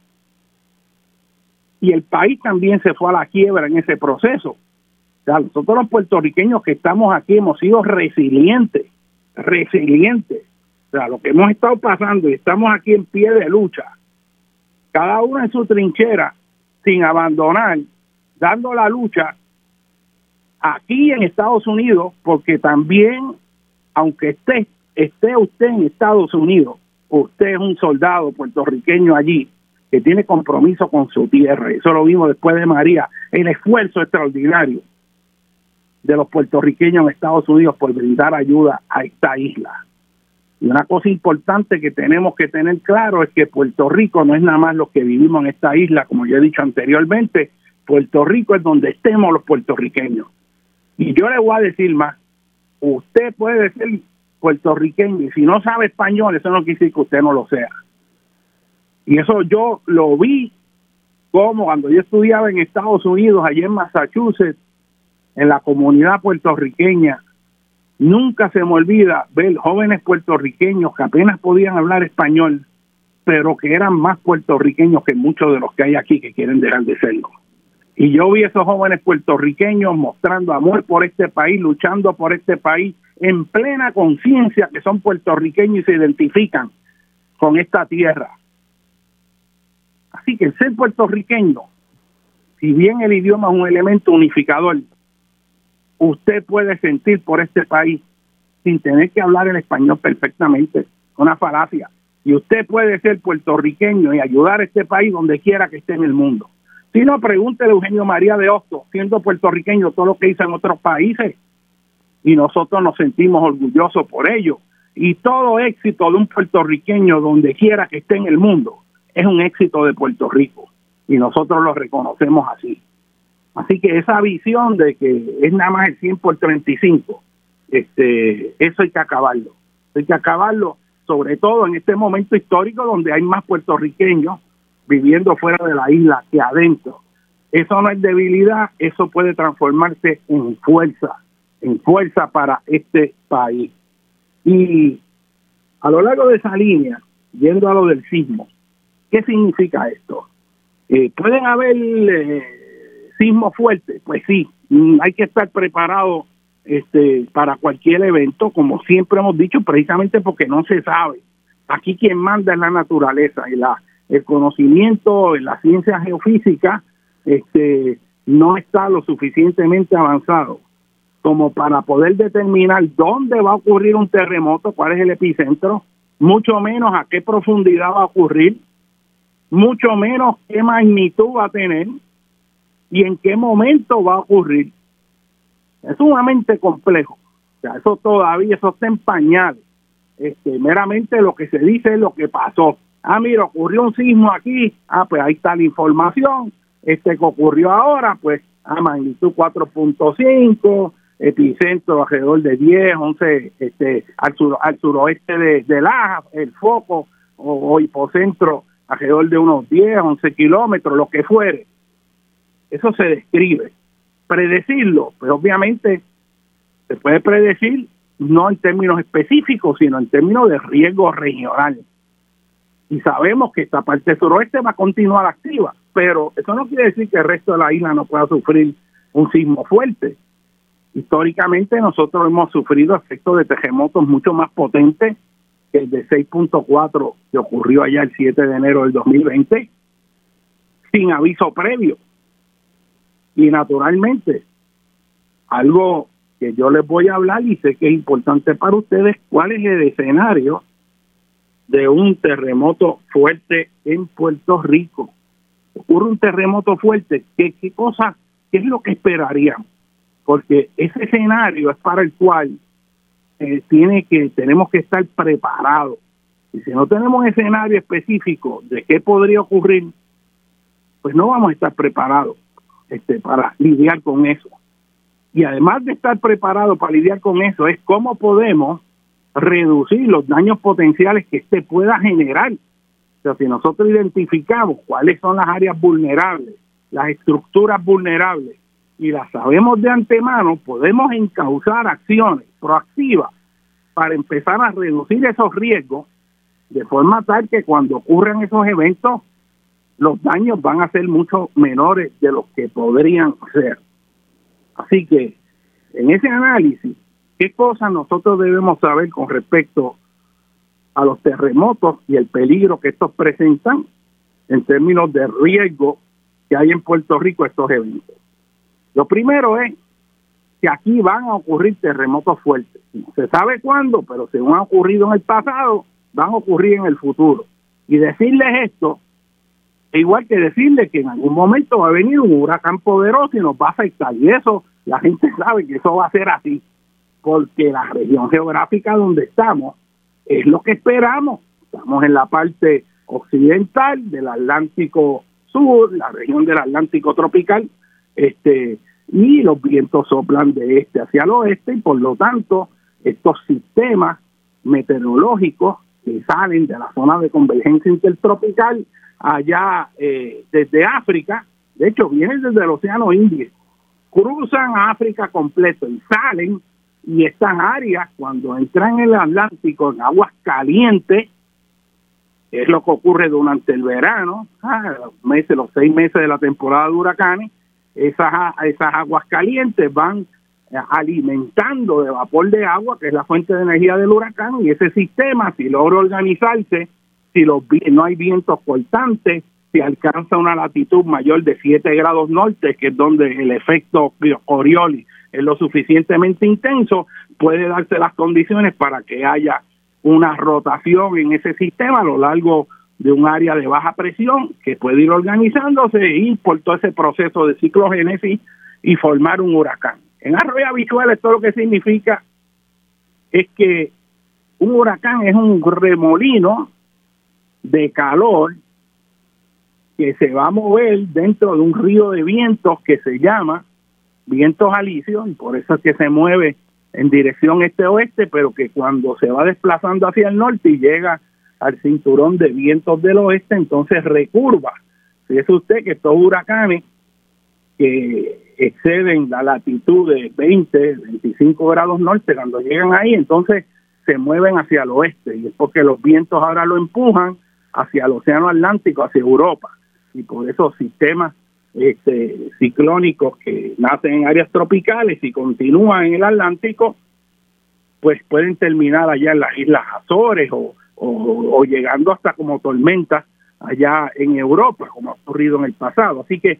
Y el país también se fue a la quiebra en ese proceso. O nosotros los puertorriqueños que estamos aquí hemos sido resilientes, resilientes sea, lo que hemos estado pasando y estamos aquí en pie de lucha, cada uno en su trinchera, sin abandonar, dando la lucha aquí en Estados Unidos, porque también, aunque estés esté usted en Estados Unidos, usted es un soldado puertorriqueño allí que tiene compromiso con su tierra. Eso lo vimos después de María, el esfuerzo extraordinario de los puertorriqueños en Estados Unidos por brindar ayuda a esta isla. Y una cosa importante que tenemos que tener claro es que Puerto Rico no es nada más los que vivimos en esta isla, como yo he dicho anteriormente, Puerto Rico es donde estemos los puertorriqueños. Y yo le voy a decir más, usted puede ser puertorriqueño y si no sabe español, eso no quiere decir que usted no lo sea. Y eso yo lo vi como cuando yo estudiaba en Estados Unidos, allí en Massachusetts, en la comunidad puertorriqueña, nunca se me olvida ver jóvenes puertorriqueños que apenas podían hablar español, pero que eran más puertorriqueños que muchos de los que hay aquí que quieren dejar de serlo. Y yo vi esos jóvenes puertorriqueños mostrando amor por este país, luchando por este país, en plena conciencia que son puertorriqueños y se identifican con esta tierra. Así que ser puertorriqueño, si bien el idioma es un elemento unificador, usted puede sentir por este país sin tener que hablar el español perfectamente, una falacia. Y usted puede ser puertorriqueño y ayudar a este país donde quiera que esté en el mundo. Si no, pregúntele a Eugenio María de Hostos, siendo puertorriqueño, todo lo que hizo en otros países. Y nosotros nos sentimos orgullosos por ello. Y todo éxito de un puertorriqueño, donde quiera que esté en el mundo, es un éxito de Puerto Rico. Y nosotros lo reconocemos así. Así que esa visión de que es nada más el 100 por 35, este, eso hay que acabarlo. Hay que acabarlo, sobre todo en este momento histórico donde hay más puertorriqueños viviendo fuera de la isla que adentro. Eso no es debilidad, eso puede transformarse en fuerza, en fuerza para este país. Y a lo largo de esa línea, yendo a lo del sismo, ¿qué significa esto? Eh, ¿Pueden haber eh, sismos fuertes? Pues sí, mm, hay que estar preparado este, para cualquier evento, como siempre hemos dicho, precisamente porque no se sabe. Aquí quien manda es la naturaleza y la el conocimiento en la ciencia geofísica este, no está lo suficientemente avanzado como para poder determinar dónde va a ocurrir un terremoto, cuál es el epicentro, mucho menos a qué profundidad va a ocurrir, mucho menos qué magnitud va a tener y en qué momento va a ocurrir. Es sumamente complejo. O sea, eso todavía, eso está en pañales. Este, meramente lo que se dice es lo que pasó ah, mira, ocurrió un sismo aquí, ah, pues ahí está la información, este que ocurrió ahora, pues a magnitud 4.5, epicentro alrededor de 10, 11, este, al, sur, al suroeste de, de Laja, el foco o, hipocentro alrededor de unos 10, 11 kilómetros, lo que fuere. Eso se describe. Predecirlo, pues obviamente se puede predecir no en términos específicos, sino en términos de riesgo regional y sabemos que esta parte suroeste va a continuar activa, pero eso no quiere decir que el resto de la isla no pueda sufrir un sismo fuerte. Históricamente nosotros hemos sufrido efectos de terremotos mucho más potentes que el de 6.4 que ocurrió allá el 7 de enero del 2020, sin aviso previo. Y naturalmente, algo que yo les voy a hablar y sé que es importante para ustedes, cuál es el escenario de un terremoto fuerte en Puerto Rico. Ocurre un terremoto fuerte, ¿qué, qué cosa, qué es lo que esperaríamos? Porque ese escenario es para el cual eh, tiene que, tenemos que estar preparados. Y si no tenemos escenario específico de qué podría ocurrir, pues no vamos a estar preparados este, para lidiar con eso. Y además de estar preparados para lidiar con eso, es cómo podemos reducir los daños potenciales que este pueda generar. O sea, si nosotros identificamos cuáles son las áreas vulnerables, las estructuras vulnerables, y las sabemos de antemano, podemos encauzar acciones proactivas para empezar a reducir esos riesgos de forma tal que cuando ocurran esos eventos, los daños van a ser mucho menores de los que podrían ser. Así que en ese análisis ¿Qué cosas nosotros debemos saber con respecto a los terremotos y el peligro que estos presentan en términos de riesgo que hay en Puerto Rico estos eventos? Lo primero es que aquí van a ocurrir terremotos fuertes. No se sabe cuándo, pero según ha ocurrido en el pasado, van a ocurrir en el futuro. Y decirles esto es igual que decirles que en algún momento va a venir un huracán poderoso y nos va a afectar. Y eso, la gente sabe que eso va a ser así, porque la región geográfica donde estamos es lo que esperamos. Estamos en la parte occidental del Atlántico Sur, la región del Atlántico tropical, este y los vientos soplan de este hacia el oeste y por lo tanto estos sistemas meteorológicos que salen de la zona de convergencia intertropical allá eh, desde África, de hecho vienen desde el Océano Índico, cruzan África completo y salen y estas áreas cuando entran en el Atlántico en aguas calientes, es lo que ocurre durante el verano, ah, los meses, los seis meses de la temporada de huracanes, esas, esas aguas calientes van alimentando de vapor de agua, que es la fuente de energía del huracán, y ese sistema, si logra organizarse, si los, no hay vientos cortantes, si alcanza una latitud mayor de 7 grados norte, que es donde el efecto Coriolis es lo suficientemente intenso, puede darse las condiciones para que haya una rotación en ese sistema a lo largo de un área de baja presión que puede ir organizándose y por todo ese proceso de ciclogénesis y formar un huracán. En arroyo habitual esto lo que significa es que un huracán es un remolino de calor que se va a mover dentro de un río de vientos que se llama vientos alisios y por eso es que se mueve en dirección este-oeste, pero que cuando se va desplazando hacia el norte y llega al cinturón de vientos del oeste, entonces recurva. Fíjese usted que estos huracanes que exceden la latitud de 20, 25 grados norte, cuando llegan ahí, entonces se mueven hacia el oeste, y es porque los vientos ahora lo empujan hacia el Océano Atlántico, hacia Europa, y por esos sistemas este, ciclónicos que nacen en áreas tropicales y continúan en el Atlántico, pues pueden terminar allá en las Islas Azores o o, llegando hasta como tormentas allá en Europa, como ha ocurrido en el pasado. Así que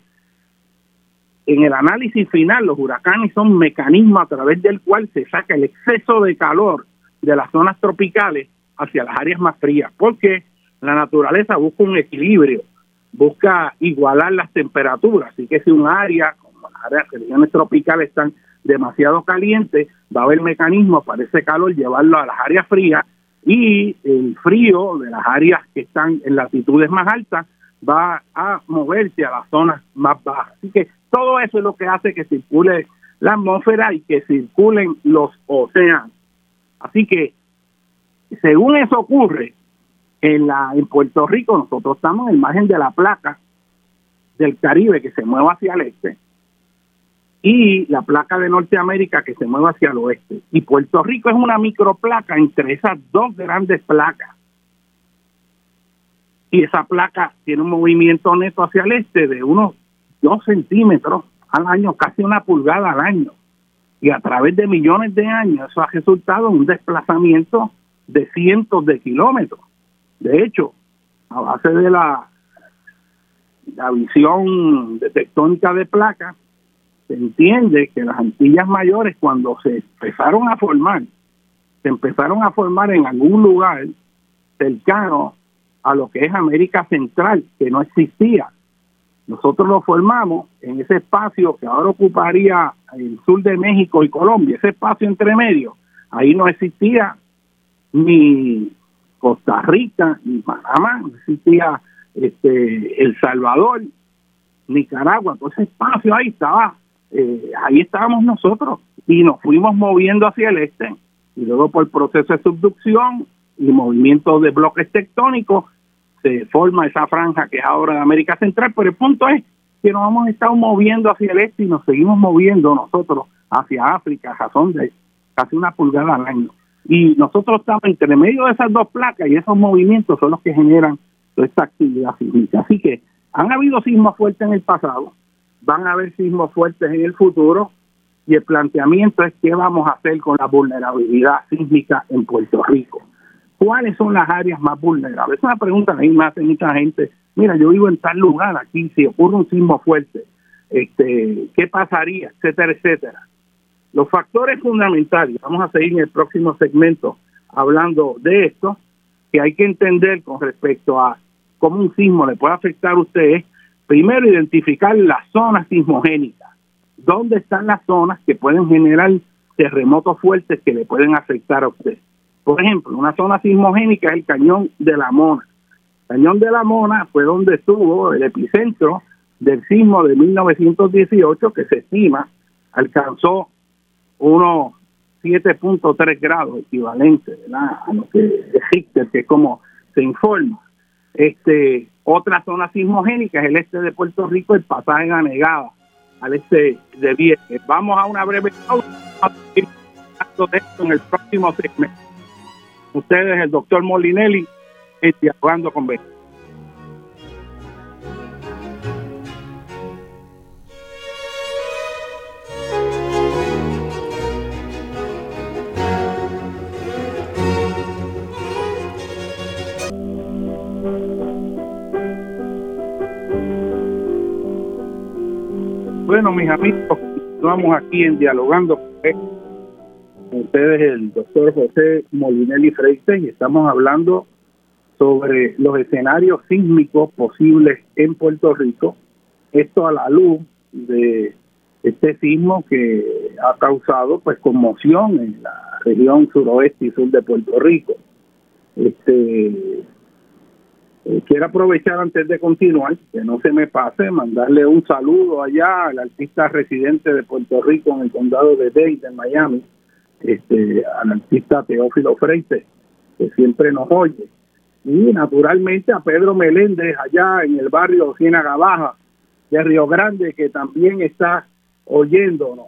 en el análisis final, los huracanes son mecanismos a través del cual se saca el exceso de calor de las zonas tropicales hacia las áreas más frías, porque la naturaleza busca un equilibrio, busca igualar las temperaturas. Así que si un área, como las áreas regiones tropicales están demasiado calientes, va a haber mecanismos para ese calor llevarlo a las áreas frías y el frío de las áreas que están en latitudes más altas va a moverse a las zonas más bajas. Así que todo eso es lo que hace que circule la atmósfera y que circulen los océanos. Así que, según eso ocurre, en, la, en Puerto Rico nosotros estamos en margen de la placa del Caribe que se mueve hacia el este y la placa de Norteamérica que se mueve hacia el oeste. Y Puerto Rico es una microplaca entre esas dos grandes placas. Y esa placa tiene un movimiento neto hacia el este de unos dos centímetros al año, casi una pulgada al año. Y a través de millones de años eso ha resultado en un desplazamiento de cientos de kilómetros. De hecho, a base de la, la visión de tectónica de placas, se entiende que las Antillas Mayores cuando se empezaron a formar, se empezaron a formar en algún lugar cercano a lo que es América Central, que no existía. Nosotros lo formamos en ese espacio que ahora ocuparía el sur de México y Colombia, ese espacio entre medio. Ahí no existía ni Costa Rica, ni Panamá, no existía este, El Salvador, Nicaragua, todo ese espacio ahí estaba eh, ahí estábamos nosotros y nos fuimos moviendo hacia el este y luego por proceso de subducción y movimiento de bloques tectónicos se forma esa franja que es ahora de América Central, pero el punto es que nos hemos estado moviendo hacia el este y nos seguimos moviendo nosotros hacia África, razón de casi una pulgada al año. Y nosotros estamos entre medio de esas dos placas y esos movimientos son los que generan toda esta actividad sísmica. Así que han habido sismos fuertes en el pasado, van a haber sismos fuertes en el futuro y el planteamiento es qué vamos a hacer con la vulnerabilidad sísmica en Puerto Rico. ¿Cuáles son las áreas más vulnerables? Es una pregunta que me hace mucha gente. Mira, yo vivo en tal lugar aquí, si ocurre un sismo fuerte, este, ¿qué pasaría? Etcétera, etcétera. Los factores fundamentales, vamos a seguir en el próximo segmento hablando de esto, que hay que entender con respecto a cómo un sismo le puede afectar a ustedes, primero identificar las zonas sismogénicas, dónde están las zonas que pueden generar terremotos fuertes que le pueden afectar a usted. Por ejemplo, una zona sismogénica es el cañón de la Mona. El cañón de la Mona fue donde estuvo el epicentro del sismo de 1918 que se estima alcanzó unos 7.3 grados equivalente a lo que existe, que es como se informa. Este, otra zona sismogénica es el este de Puerto Rico, el pasaje Anegada, al este de Vieques. Vamos a una breve pausa en el próximo segmento. Ustedes, el doctor Molinelli, dialogando con Betty. Bueno, mis amigos, estamos aquí en Dialogando con ustedes, el doctor José Molinelli Freite, y estamos hablando sobre los escenarios sísmicos posibles en Puerto Rico. Esto a la luz de este sismo que ha causado pues conmoción en la región suroeste y sur de Puerto Rico. Este eh, quiero aprovechar antes de continuar, que no se me pase, mandarle un saludo allá al artista residente de Puerto Rico en el condado de Dade, en Miami, este, al artista Teófilo Freite, que siempre nos oye. Y naturalmente a Pedro Meléndez allá en el barrio Ciénaga Baja de Río Grande, que también está oyéndonos.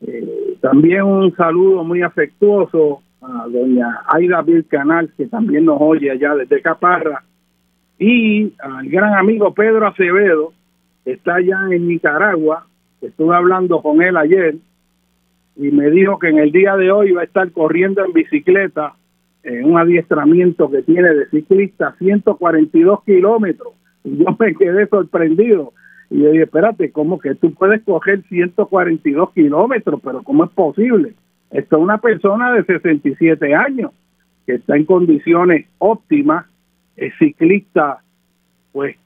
Eh, también un saludo muy afectuoso a doña Aida Canal, que también nos oye allá desde Caparra y al gran amigo Pedro Acevedo, que está allá en Nicaragua, estuve hablando con él ayer y me dijo que en el día de hoy va a estar corriendo en bicicleta en un adiestramiento que tiene de ciclista 142 kilómetros. Y yo me quedé sorprendido. Y yo dije, espérate, ¿cómo que tú puedes coger 142 kilómetros? Pero ¿cómo es posible? Esto es una persona de 67 años que está en condiciones óptimas es ciclista pues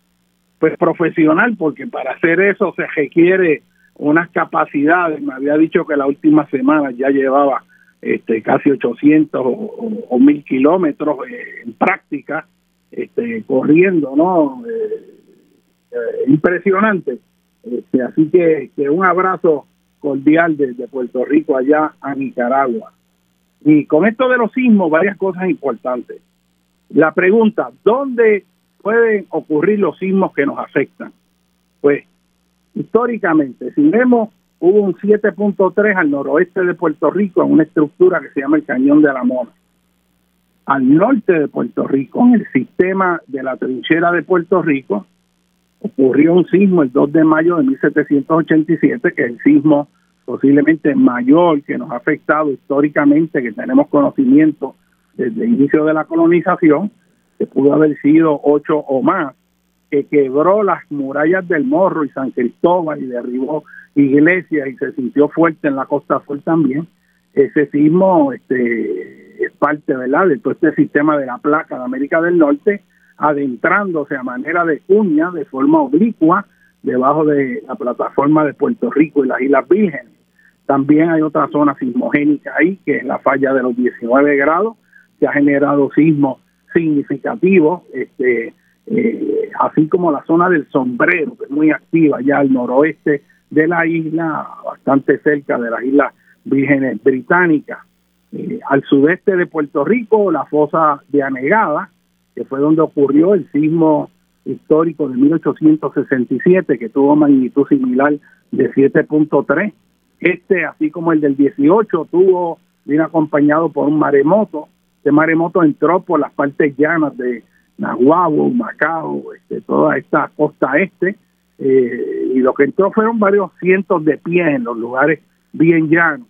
pues profesional porque para hacer eso se requiere unas capacidades me había dicho que la última semana ya llevaba este casi 800 o, mil kilómetros eh, en práctica este corriendo no eh, eh, impresionante. Este, así que, que, un abrazo cordial desde Puerto Rico allá a Nicaragua. Y con esto de los sismos varias cosas importantes. La pregunta, ¿dónde pueden ocurrir los sismos que nos afectan? Pues históricamente, si vemos, hubo un 7.3 al noroeste de Puerto Rico en una estructura que se llama el Cañón de la Mona. Al norte de Puerto Rico, en el sistema de la trinchera de Puerto Rico, ocurrió un sismo el 2 de mayo de 1787, que es el sismo posiblemente mayor que nos ha afectado históricamente, que tenemos conocimiento desde el inicio de la colonización, que pudo haber sido ocho o más, que quebró las murallas del Morro y San Cristóbal y derribó iglesias y se sintió fuerte en la Costa Sur también. Ese sismo este, es parte ¿verdad? de todo este sistema de la placa de América del Norte, adentrándose a manera de cuña, de forma oblicua, debajo de la plataforma de Puerto Rico y las Islas Vírgenes. También hay otra zona sismogénica ahí, que es la falla de los 19 grados, que ha generado sismos significativos, este, eh, así como la zona del sombrero, que es muy activa ya al noroeste de la isla, bastante cerca de las Islas Vírgenes Británicas. Eh, al sudeste de Puerto Rico, la fosa de Anegada, que fue donde ocurrió el sismo histórico de 1867, que tuvo magnitud similar de 7.3. Este, así como el del 18, tuvo, bien acompañado por un maremoto este maremoto entró por las partes llanas de Nahuabo, Macao, este, toda esta costa este, eh, y lo que entró fueron varios cientos de pies en los lugares bien llanos.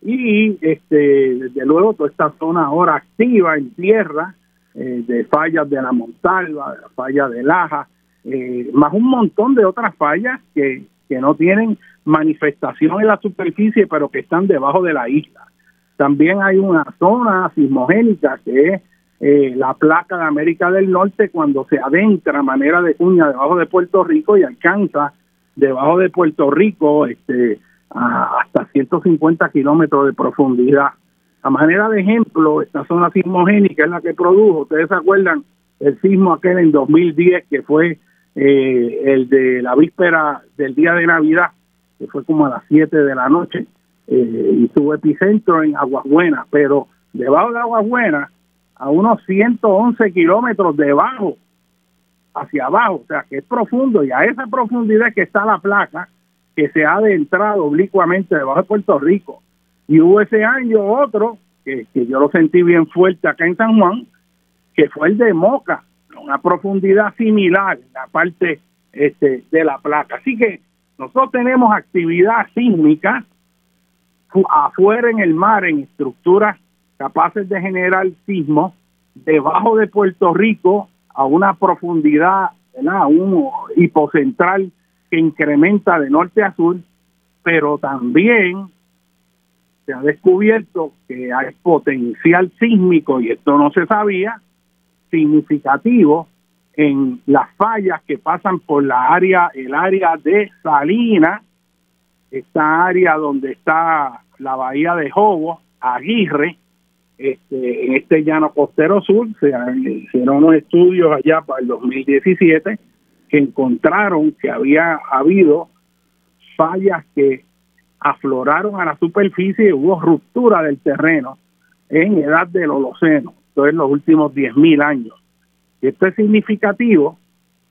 Y este, desde luego toda esta zona ahora activa en tierra, eh, de fallas de la Montalva, de la falla de Laja, eh, más un montón de otras fallas que que no tienen manifestación en la superficie, pero que están debajo de la isla. También hay una zona sismogénica que es eh, la placa de América del Norte cuando se adentra a manera de cuña debajo de Puerto Rico y alcanza debajo de Puerto Rico este, hasta 150 kilómetros de profundidad. A manera de ejemplo, esta zona sismogénica es la que produjo, ustedes se acuerdan, el sismo aquel en 2010 que fue eh, el de la víspera del día de Navidad, que fue como a las 7 de la noche, eh, y su epicentro en Aguas Buenas, pero debajo de Aguas Buenas, a unos 111 kilómetros debajo, hacia abajo, o sea que es profundo, y a esa profundidad que está la placa, que se ha adentrado oblicuamente debajo de Puerto Rico. Y hubo ese año otro, que, yo lo sentí bien fuerte acá en San Juan, que fue el de Moca, una profundidad similar en la parte este, de la placa. Así que nosotros tenemos actividad sísmica afuera en el mar, en estructuras capaces de generar sismos, debajo de Puerto Rico, a una profundidad, un hipocentral que incrementa de norte a sur, pero también se ha descubierto que hay potencial sísmico, y esto no se sabía, significativo en las fallas que pasan por la área, el área de Salinas, esta área donde está la bahía de Jobo, Aguirre, este, en este llano costero sur, se hicieron unos estudios allá para el 2017 que encontraron que había habido fallas que afloraron a la superficie y hubo ruptura del terreno en edad del Holoceno en los últimos 10.000 años. Y esto es significativo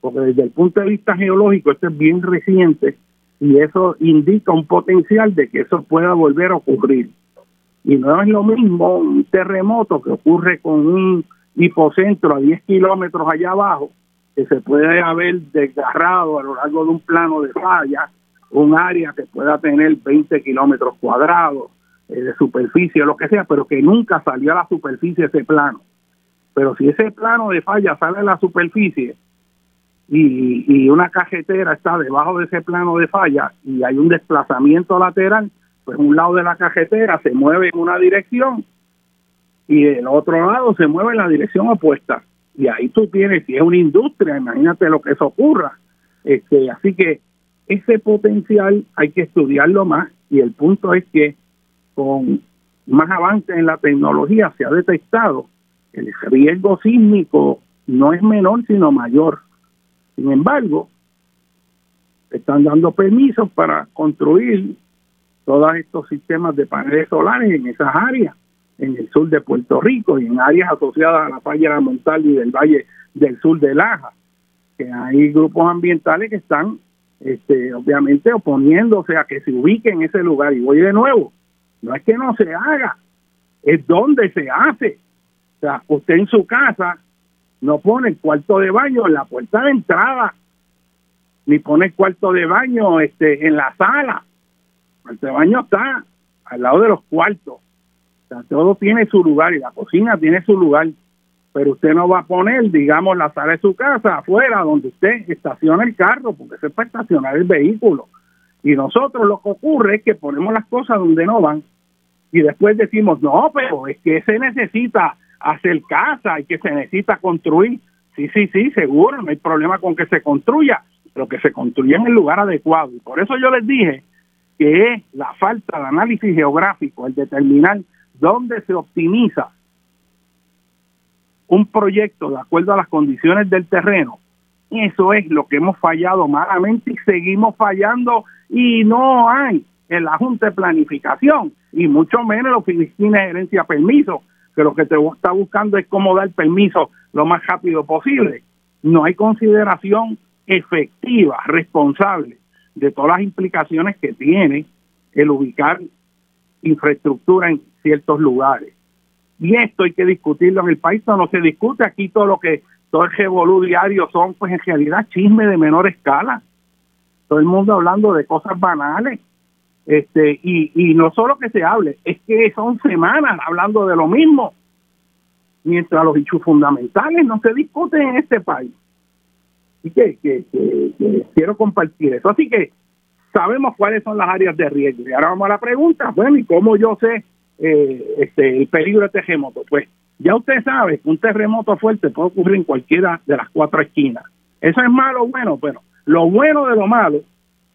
porque desde el punto de vista geológico esto es bien reciente y eso indica un potencial de que eso pueda volver a ocurrir. Y no es lo mismo un terremoto que ocurre con un hipocentro a 10 kilómetros allá abajo, que se puede haber desgarrado a lo largo de un plano de falla, un área que pueda tener 20 kilómetros cuadrados, eh, de superficie, lo que sea, pero que nunca salió a la superficie ese plano. Pero si ese plano de falla sale a la superficie y, y una cajetera está debajo de ese plano de falla y hay un desplazamiento lateral, pues un lado de la cajetera se mueve en una dirección y el otro lado se mueve en la dirección opuesta. Y ahí tú tienes, si es una industria, imagínate lo que eso ocurra. Este, así que ese potencial hay que estudiarlo más y el punto es que con más avance en la tecnología se ha detectado que el riesgo sísmico no es menor sino mayor. Sin embargo, están dando permisos para construir todos estos sistemas de paneles solares en esas áreas, en el sur de Puerto Rico y en áreas asociadas a la falla de Montal y del Valle del Sur de Laja, que hay grupos ambientales que están este, obviamente oponiéndose a que se ubique en ese lugar. Y voy de nuevo, no es que no se haga, es donde se hace. O sea, usted en su casa no pone cuarto de baño en la puerta de entrada, ni pone cuarto de baño este, en la sala. El cuarto de baño está al lado de los cuartos. Todo tiene su lugar y la cocina tiene su lugar. Pero usted no va a poner, digamos, la sala de su casa afuera donde usted estaciona el carro, porque se puede estacionar el vehículo. Y nosotros lo que ocurre es que ponemos las cosas donde no van y después decimos, no, pero es que se necesita hacer casa y que se necesita construir. Sí, sí, sí, seguro, no hay problema con que se construya, pero que se construya en el lugar adecuado. Y por eso yo les dije que es la falta de análisis geográfico, el determinar dónde se optimiza un proyecto de acuerdo a las condiciones del terreno. Eso es lo que hemos fallado malamente y seguimos fallando y no hay en la Junta de Planificación y mucho menos los oficina de gerencia permiso, que lo que te está buscando es cómo dar permiso lo más rápido posible. No hay consideración efectiva, responsable de todas las implicaciones que tiene el ubicar infraestructura en ciertos lugares. Y esto hay que discutirlo en el país, no se discute aquí todo lo que todo el revolú diario son pues en realidad chisme de menor escala todo el mundo hablando de cosas banales. Este, y, y no solo que se hable, es que son semanas hablando de lo mismo, mientras los hechos fundamentales no se discuten en este país. Que, que, quiero compartir eso. Así que sabemos cuáles son las áreas de riesgo. Y ahora vamos a la pregunta, bueno, ¿y cómo yo sé eh, este, el peligro de terremoto? Pues ya usted sabe que un terremoto fuerte puede ocurrir en cualquiera de las cuatro esquinas. Eso es malo o bueno, pero lo bueno de lo malo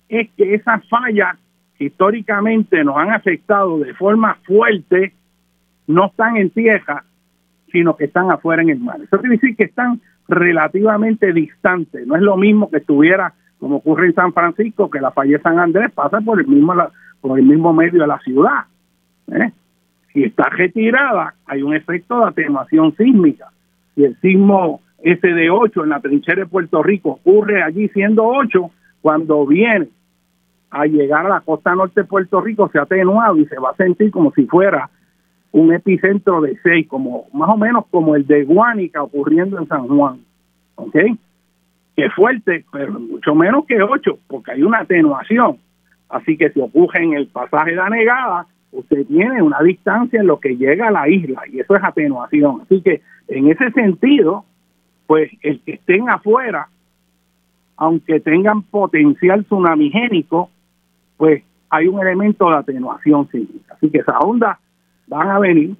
es que esas fallas históricamente nos han afectado de forma fuerte, no están en tierra, sino que están afuera en el mar. Eso quiere decir que están relativamente distantes. No es lo mismo que estuviera, como ocurre en San Francisco, que la falla de San Andrés pasa por el mismo, por el mismo medio de la ciudad. ¿eh? Si está retirada, hay un efecto de atenuación sísmica. Si el sismo ese de 8 en la trinchera de Puerto Rico ocurre allí siendo 8, cuando viene a llegar a la costa norte de Puerto Rico se ha atenuado y se va a sentir como si fuera un epicentro de 6, como más o menos como el de Guánica ocurriendo en San Juan. ¿Ok? Que fuerte, pero mucho menos que 8, porque hay una atenuación. Así que si ocurre en el pasaje de la negada, usted tiene una distancia en lo que llega a la isla y eso es atenuación. Así que en ese sentido, pues el que estén afuera, aunque tengan potencial tsunamigénico, pues hay un elemento de atenuación sísmica. Así que esas ondas van a venir.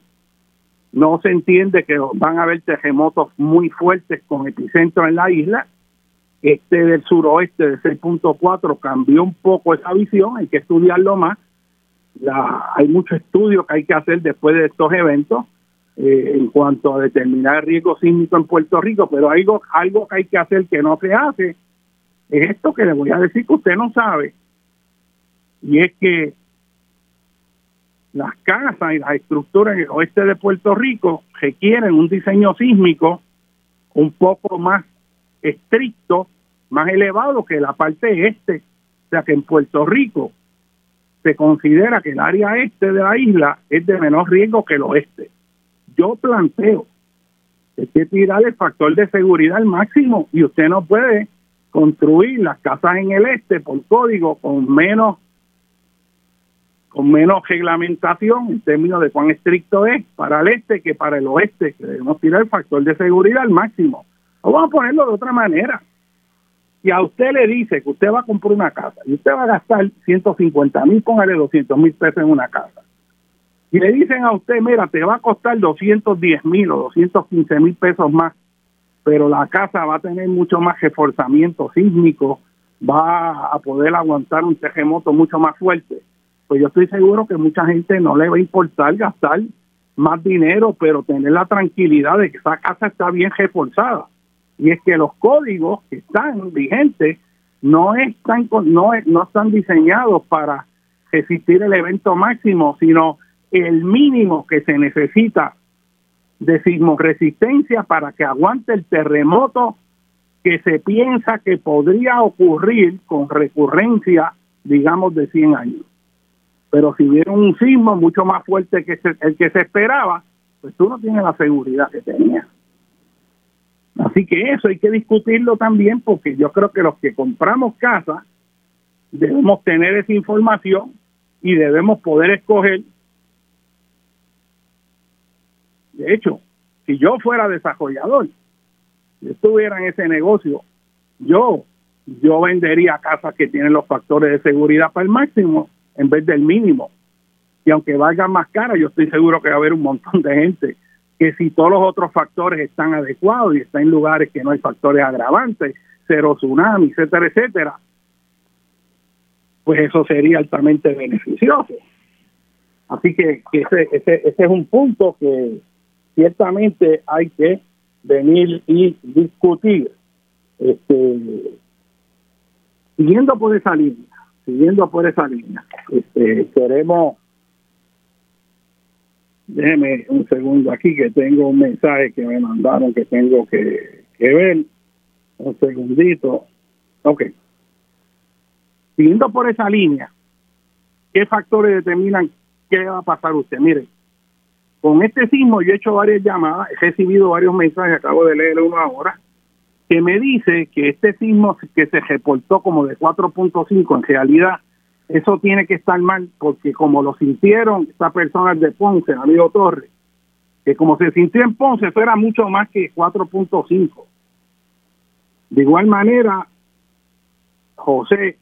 No se entiende que van a haber terremotos muy fuertes con epicentro en la isla. Este del suroeste de 6.4 cambió un poco esa visión, hay que estudiarlo más. Hay mucho estudio que hay que hacer después de estos eventos eh, en cuanto a determinar el riesgo sísmico en Puerto Rico, pero algo, algo que hay que hacer que no se hace es esto que le voy a decir que usted no sabe, y es que las casas y las estructuras en el oeste de Puerto Rico requieren un diseño sísmico un poco más estricto, más elevado que la parte este. O sea que en Puerto Rico se considera que el área este de la isla es de menor riesgo que el oeste yo planteo que hay que tirar el factor de seguridad al máximo y usted no puede construir las casas en el este por código con menos con menos reglamentación en términos de cuán estricto es para el este que para el oeste, que debemos tirar el factor de seguridad al máximo. Vamos a ponerlo de otra manera. Si a usted le dice que usted va a comprar una casa y usted va a gastar 150 mil, póngale 200 mil pesos en una casa y le dicen a usted, mira, te va a costar 210 mil o 215 mil pesos más, pero la casa va a tener mucho más reforzamiento sísmico, va a poder aguantar un terremoto mucho más fuerte. Pues yo estoy seguro que mucha gente no le va a importar gastar más dinero, pero tener la tranquilidad de que esa casa está bien reforzada. Y es que los códigos que están vigentes no están no, no están diseñados para resistir el evento máximo, sino el mínimo que se necesita de sismoresistencia para que aguante el terremoto que se piensa que podría ocurrir con recurrencia, digamos, de 100 años. Pero si hubiera un sismo mucho más fuerte que el que se esperaba, pues tú no tienes la seguridad que tenías. Así que eso hay que discutirlo también porque yo creo que los que compramos casa debemos tener esa información y debemos poder escoger De hecho, si yo fuera desarrollador, si estuviera en ese negocio, yo, yo vendería casas que tienen los factores de seguridad para el máximo en vez del mínimo. Y aunque valgan más caras, yo estoy seguro que va a haber un montón de gente que si todos los otros factores están adecuados y están en lugares que no hay factores agravantes, cero tsunami, etcétera, etcétera, pues eso sería altamente beneficioso. Así que ese, ese, ese es un punto que, ciertamente hay que venir y discutir. Este, siguiendo por esa línea, siguiendo por esa línea, este, queremos, déjeme un segundo aquí que tengo un mensaje que me mandaron que tengo que, que ver, un segundito, ok. Siguiendo por esa línea, ¿qué factores determinan qué va a pasar usted? Mire, con este sismo yo he hecho varias llamadas, he recibido varios mensajes, acabo de leer uno ahora, que me dice que este sismo que se reportó como de 4.5, en realidad eso tiene que estar mal, porque como lo sintieron estas personas de Ponce, amigo Torres, que como se sintió en Ponce, eso era mucho más que 4.5. De igual manera, José,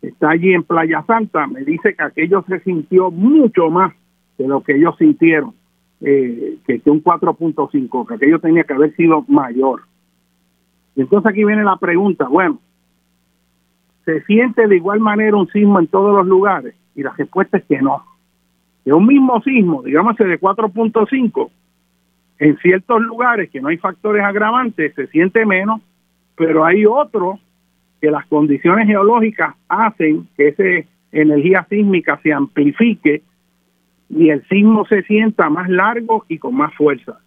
está allí en Playa Santa, me dice que aquello se sintió mucho más de lo que ellos sintieron, eh, que, que un 4.5, que aquello tenía que haber sido mayor. Entonces aquí viene la pregunta, bueno, ¿se siente de igual manera un sismo en todos los lugares? Y la respuesta es que no. Que un mismo sismo, digamos de 4.5, en ciertos lugares que no hay factores agravantes se siente menos, pero hay otros que las condiciones geológicas hacen que esa energía sísmica se amplifique y el sismo se sienta más largo y con más fuerza.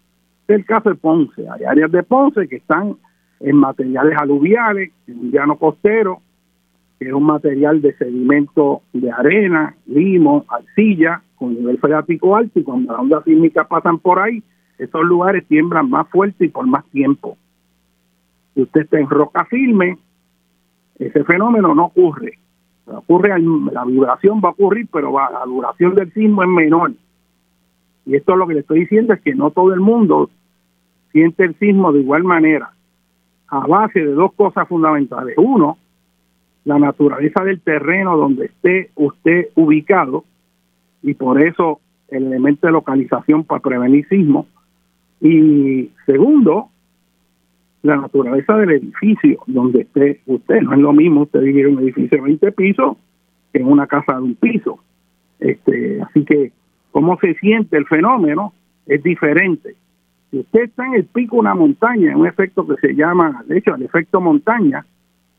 Es el caso de Ponce. Hay áreas de Ponce que están en materiales aluviales, en un llano costero, que es un material de sedimento de arena, limo, arcilla, con nivel freático alto, y cuando las ondas sísmicas pasan por ahí, esos lugares tiemblan más fuerte y por más tiempo. Si usted está en roca firme, ese fenómeno no ocurre. Ocurre, la vibración va a ocurrir, pero va, la duración del sismo es menor. Y esto lo que le estoy diciendo es que no todo el mundo siente el sismo de igual manera, a base de dos cosas fundamentales. Uno, la naturaleza del terreno donde esté usted ubicado, y por eso el elemento de localización para prevenir sismo. Y segundo, la naturaleza del edificio donde esté usted. No es lo mismo usted vivir en un edificio de 20 pisos que en una casa de un piso. Este, así que cómo se siente el fenómeno es diferente. Si usted está en el pico de una montaña, un efecto que se llama, de hecho, el efecto montaña,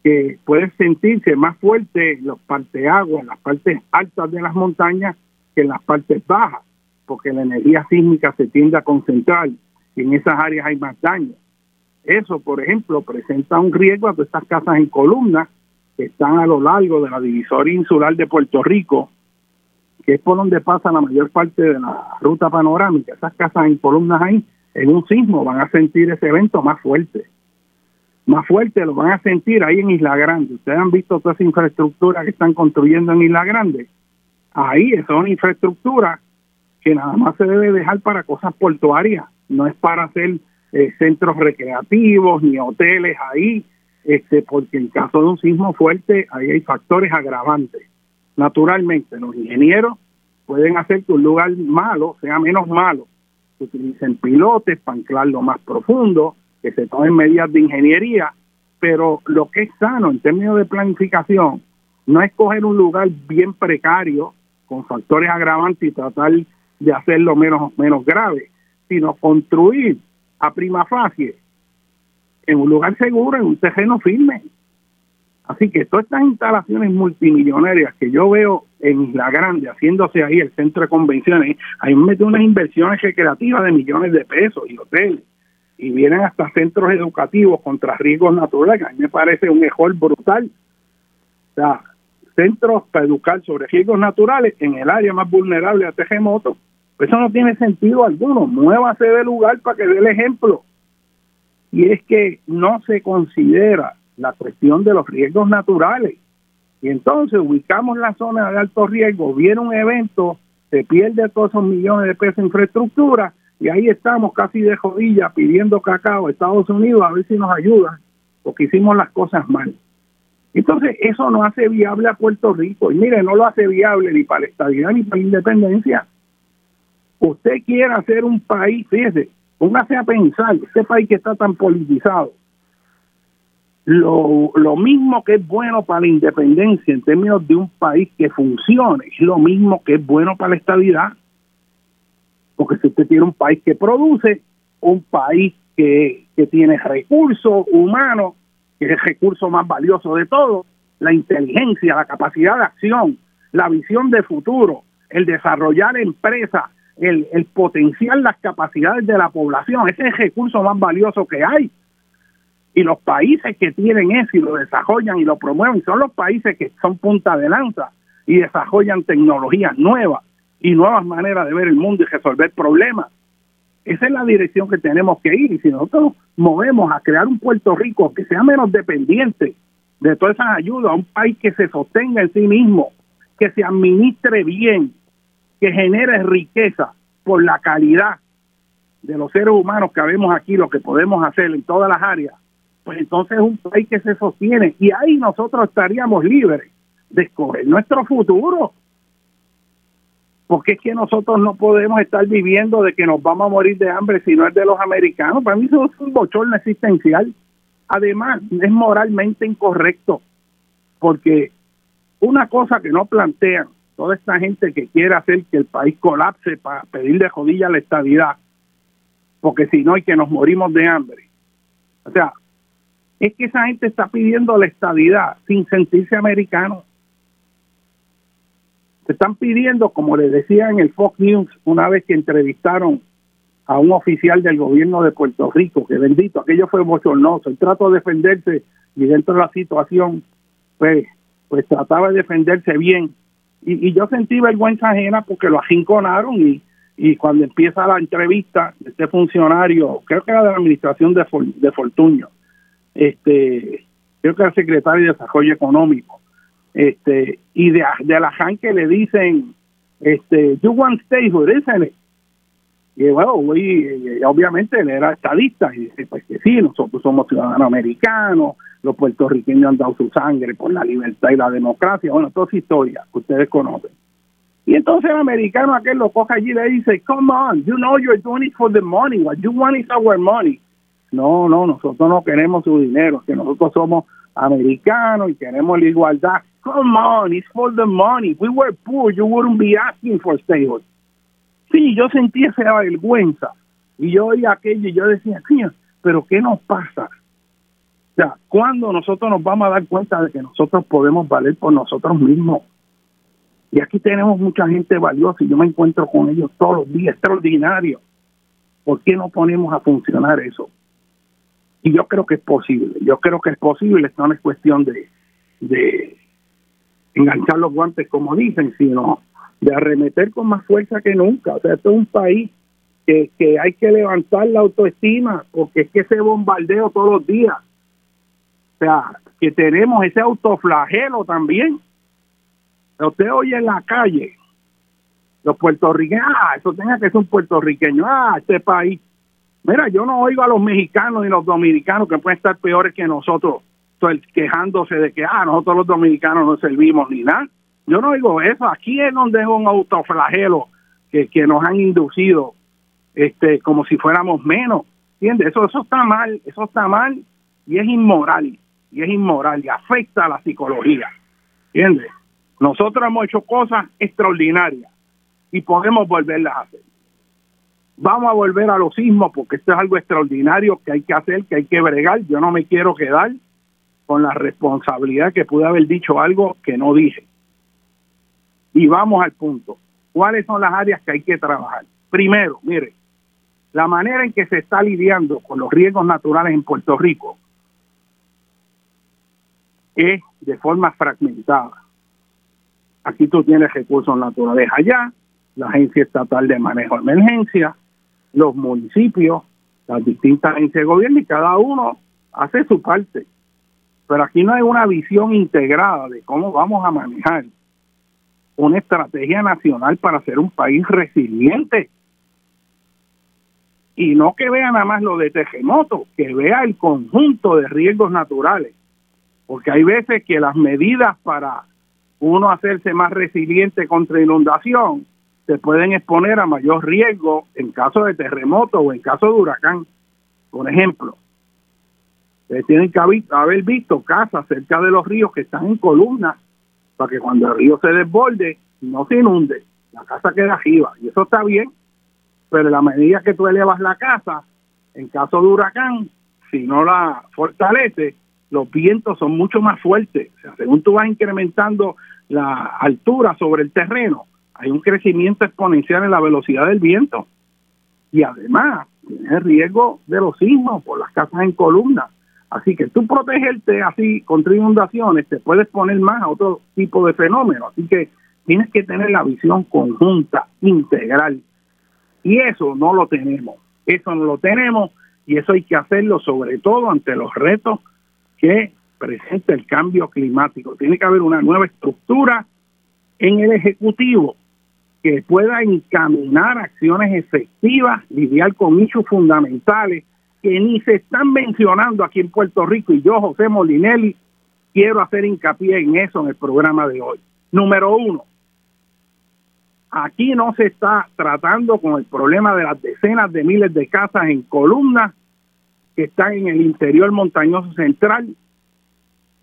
que puede sentirse más fuerte en las partes agua, en las partes altas de las montañas que en las partes bajas, porque la energía sísmica se tiende a concentrar y en esas áreas hay más daño. Eso, por ejemplo, presenta un riesgo a todas estas casas en columnas que están a lo largo de la divisoria insular de Puerto Rico, que es por donde pasa la mayor parte de la ruta panorámica. Esas casas en columnas ahí, en un sismo, van a sentir ese evento más fuerte. Más fuerte lo van a sentir ahí en Isla Grande. Ustedes han visto toda esa infraestructura que están construyendo en Isla Grande. Ahí es una infraestructura que nada más se debe dejar para cosas portuarias, no es para hacer eh, centros recreativos ni hoteles ahí, este, porque en caso de un sismo fuerte ahí hay factores agravantes. Naturalmente, los ingenieros pueden hacer que un lugar malo sea menos malo, utilicen pilotes para anclarlo más profundo, que se tomen medidas de ingeniería, pero lo que es sano en términos de planificación no es coger un lugar bien precario con factores agravantes y tratar de hacerlo menos, menos grave, sino construir a prima facie en un lugar seguro, en un terreno firme. Así que todas estas instalaciones multimillonarias que yo veo en Isla Grande, haciéndose ahí el centro de convenciones, ahí meten unas inversiones recreativas de millones de pesos y hoteles, y vienen hasta centros educativos contra riesgos naturales, a mí me parece un mejor brutal. O sea, centros para educar sobre riesgos naturales en el área más vulnerable a terremotos eso no tiene sentido alguno. Muévase de lugar para que dé el ejemplo. Y es que no se considera la cuestión de los riesgos naturales. Y entonces ubicamos la zona de alto riesgo, viene un evento, se pierde todos esos millones de pesos en infraestructura y ahí estamos casi de jodilla pidiendo cacao a Estados Unidos a ver si nos ayudan, porque hicimos las cosas mal. Entonces, eso no hace viable a Puerto Rico. Y mire, no lo hace viable ni para la estabilidad ni para la independencia usted quiere hacer un país, fíjese, póngase a pensar, este país que está tan politizado, lo, lo mismo que es bueno para la independencia en términos de un país que funcione, es lo mismo que es bueno para la estabilidad. Porque si usted tiene un país que produce, un país que, que tiene recursos humanos, que es el recurso más valioso de todo, la inteligencia, la capacidad de acción, la visión de futuro, el desarrollar empresas el, el potencial, las capacidades de la población. Ese es el recurso más valioso que hay. Y los países que tienen eso y lo desarrollan y lo promueven son los países que son punta de lanza y desarrollan tecnologías nuevas y nuevas maneras de ver el mundo y resolver problemas. Esa es la dirección que tenemos que ir. Y si nosotros movemos a crear un Puerto Rico que sea menos dependiente de todas esas ayudas, un país que se sostenga en sí mismo, que se administre bien, que genere riqueza por la calidad de los seres humanos que vemos aquí, lo que podemos hacer en todas las áreas, pues entonces es un país que se sostiene y ahí nosotros estaríamos libres de escoger nuestro futuro. Porque es que nosotros no podemos estar viviendo de que nos vamos a morir de hambre si no es de los americanos. Para mí eso es un bochorno existencial. Además, es moralmente incorrecto. Porque una cosa que no plantean toda esta gente que quiere hacer que el país colapse para pedirle jodilla la estabilidad, porque si no hay que nos morimos de hambre. O sea, es que esa gente está pidiendo la estabilidad sin sentirse americano. Se están pidiendo, como les decía en el Fox News una vez que entrevistaron a un oficial del gobierno de Puerto Rico, que bendito, aquello fue bochornoso, el trato de defenderse y dentro de la situación, pues, pues trataba de defenderse bien. Y, yo sentí vergüenza ajena porque lo aginconaron y, cuando empieza la entrevista, este funcionario, creo que era de la administración de, de Fortuño, este, creo que era secretario de Desarrollo Económico, este, y de, de la Han que le dicen, este, you want statehood, isn't it? Y bueno, obviamente él era estadista y dice, pues que sí, nosotros somos ciudadanos americanos, los puertorriqueños han dado su sangre por la libertad y la democracia, bueno, toda esa historia que ustedes conocen. Y entonces el americano aquel lo coge allí le dice, come on, you know you're doing it for the money, what you want is our money. No, no, nosotros no queremos su dinero, que nosotros somos americanos y queremos la igualdad. Come on, it's for the money. We were poor, you wouldn't be asking for statehood. Sí, yo sentí esa vergüenza. Y yo oía aquello y yo decía, pero ¿qué nos pasa? O sea, ¿cuándo nosotros nos vamos a dar cuenta de que nosotros podemos valer por nosotros mismos? Y aquí tenemos mucha gente valiosa y yo me encuentro con ellos todos los días, extraordinario. ¿Por qué no ponemos a funcionar eso? Y yo creo que es posible, yo creo que es posible, esto no es cuestión de, de enganchar los guantes como dicen, sino de arremeter con más fuerza que nunca. O sea, esto es un país que, que hay que levantar la autoestima, porque es que ese bombardeo todos los días, o sea, que tenemos ese autoflagelo también. Usted oye en la calle, los puertorriqueños, ah, eso tenga que ser un puertorriqueño, ah, este país Mira, yo no oigo a los mexicanos y los dominicanos que pueden estar peores que nosotros, quejándose de que, ah, nosotros los dominicanos no servimos ni nada. Yo no oigo eso. Aquí es donde es un autoflagelo que, nos han inducido este como si fuéramos menos. ¿Entiendes? Eso, eso está mal, eso está mal y es inmoral. Y es inmoral y afecta a la psicología. ¿Entiendes? Nosotros hemos hecho cosas extraordinarias y podemos volverlas a hacer vamos a volver a los sismos porque esto es algo extraordinario que hay que hacer, que hay que bregar. Yo no me quiero quedar con la responsabilidad que pude haber dicho algo que no dije. Y vamos al punto. ¿Cuáles son las áreas que hay que trabajar? Primero, mire, la manera en que se está lidiando con los riesgos naturales en Puerto Rico es de forma fragmentada. Aquí tú tienes recursos naturales allá, la Agencia Estatal de Manejo de Emergencia, los municipios, las distintas agencias de gobierno y cada uno hace su parte. Pero aquí no hay una visión integrada de cómo vamos a manejar una estrategia nacional para ser un país resiliente. Y no que vea nada más lo de terremoto, que vea el conjunto de riesgos naturales. Porque hay veces que las medidas para uno hacerse más resiliente contra inundación se pueden exponer a mayor riesgo en caso de terremoto o en caso de huracán. Por ejemplo, ustedes tienen que haber visto casas cerca de los ríos que están en columnas para que cuando el río se desborde no se inunde, la casa queda arriba y eso está bien, pero la medida que tú elevas la casa, en caso de huracán, si no la fortalece, los vientos son mucho más fuertes. Según tú vas incrementando la altura sobre el terreno, hay un crecimiento exponencial en la velocidad del viento y además tiene riesgo de los sismos por las casas en columna. Así que tú protegerte así contra inundaciones te puedes poner más a otro tipo de fenómeno. Así que tienes que tener la visión conjunta, integral. Y eso no lo tenemos. Eso no lo tenemos y eso hay que hacerlo sobre todo ante los retos que presenta el cambio climático. Tiene que haber una nueva estructura en el Ejecutivo que pueda encaminar acciones efectivas, lidiar con hechos fundamentales que ni se están mencionando aquí en Puerto Rico. Y yo, José Molinelli, quiero hacer hincapié en eso en el programa de hoy. Número uno, aquí no se está tratando con el problema de las decenas de miles de casas en columnas que están en el interior montañoso central,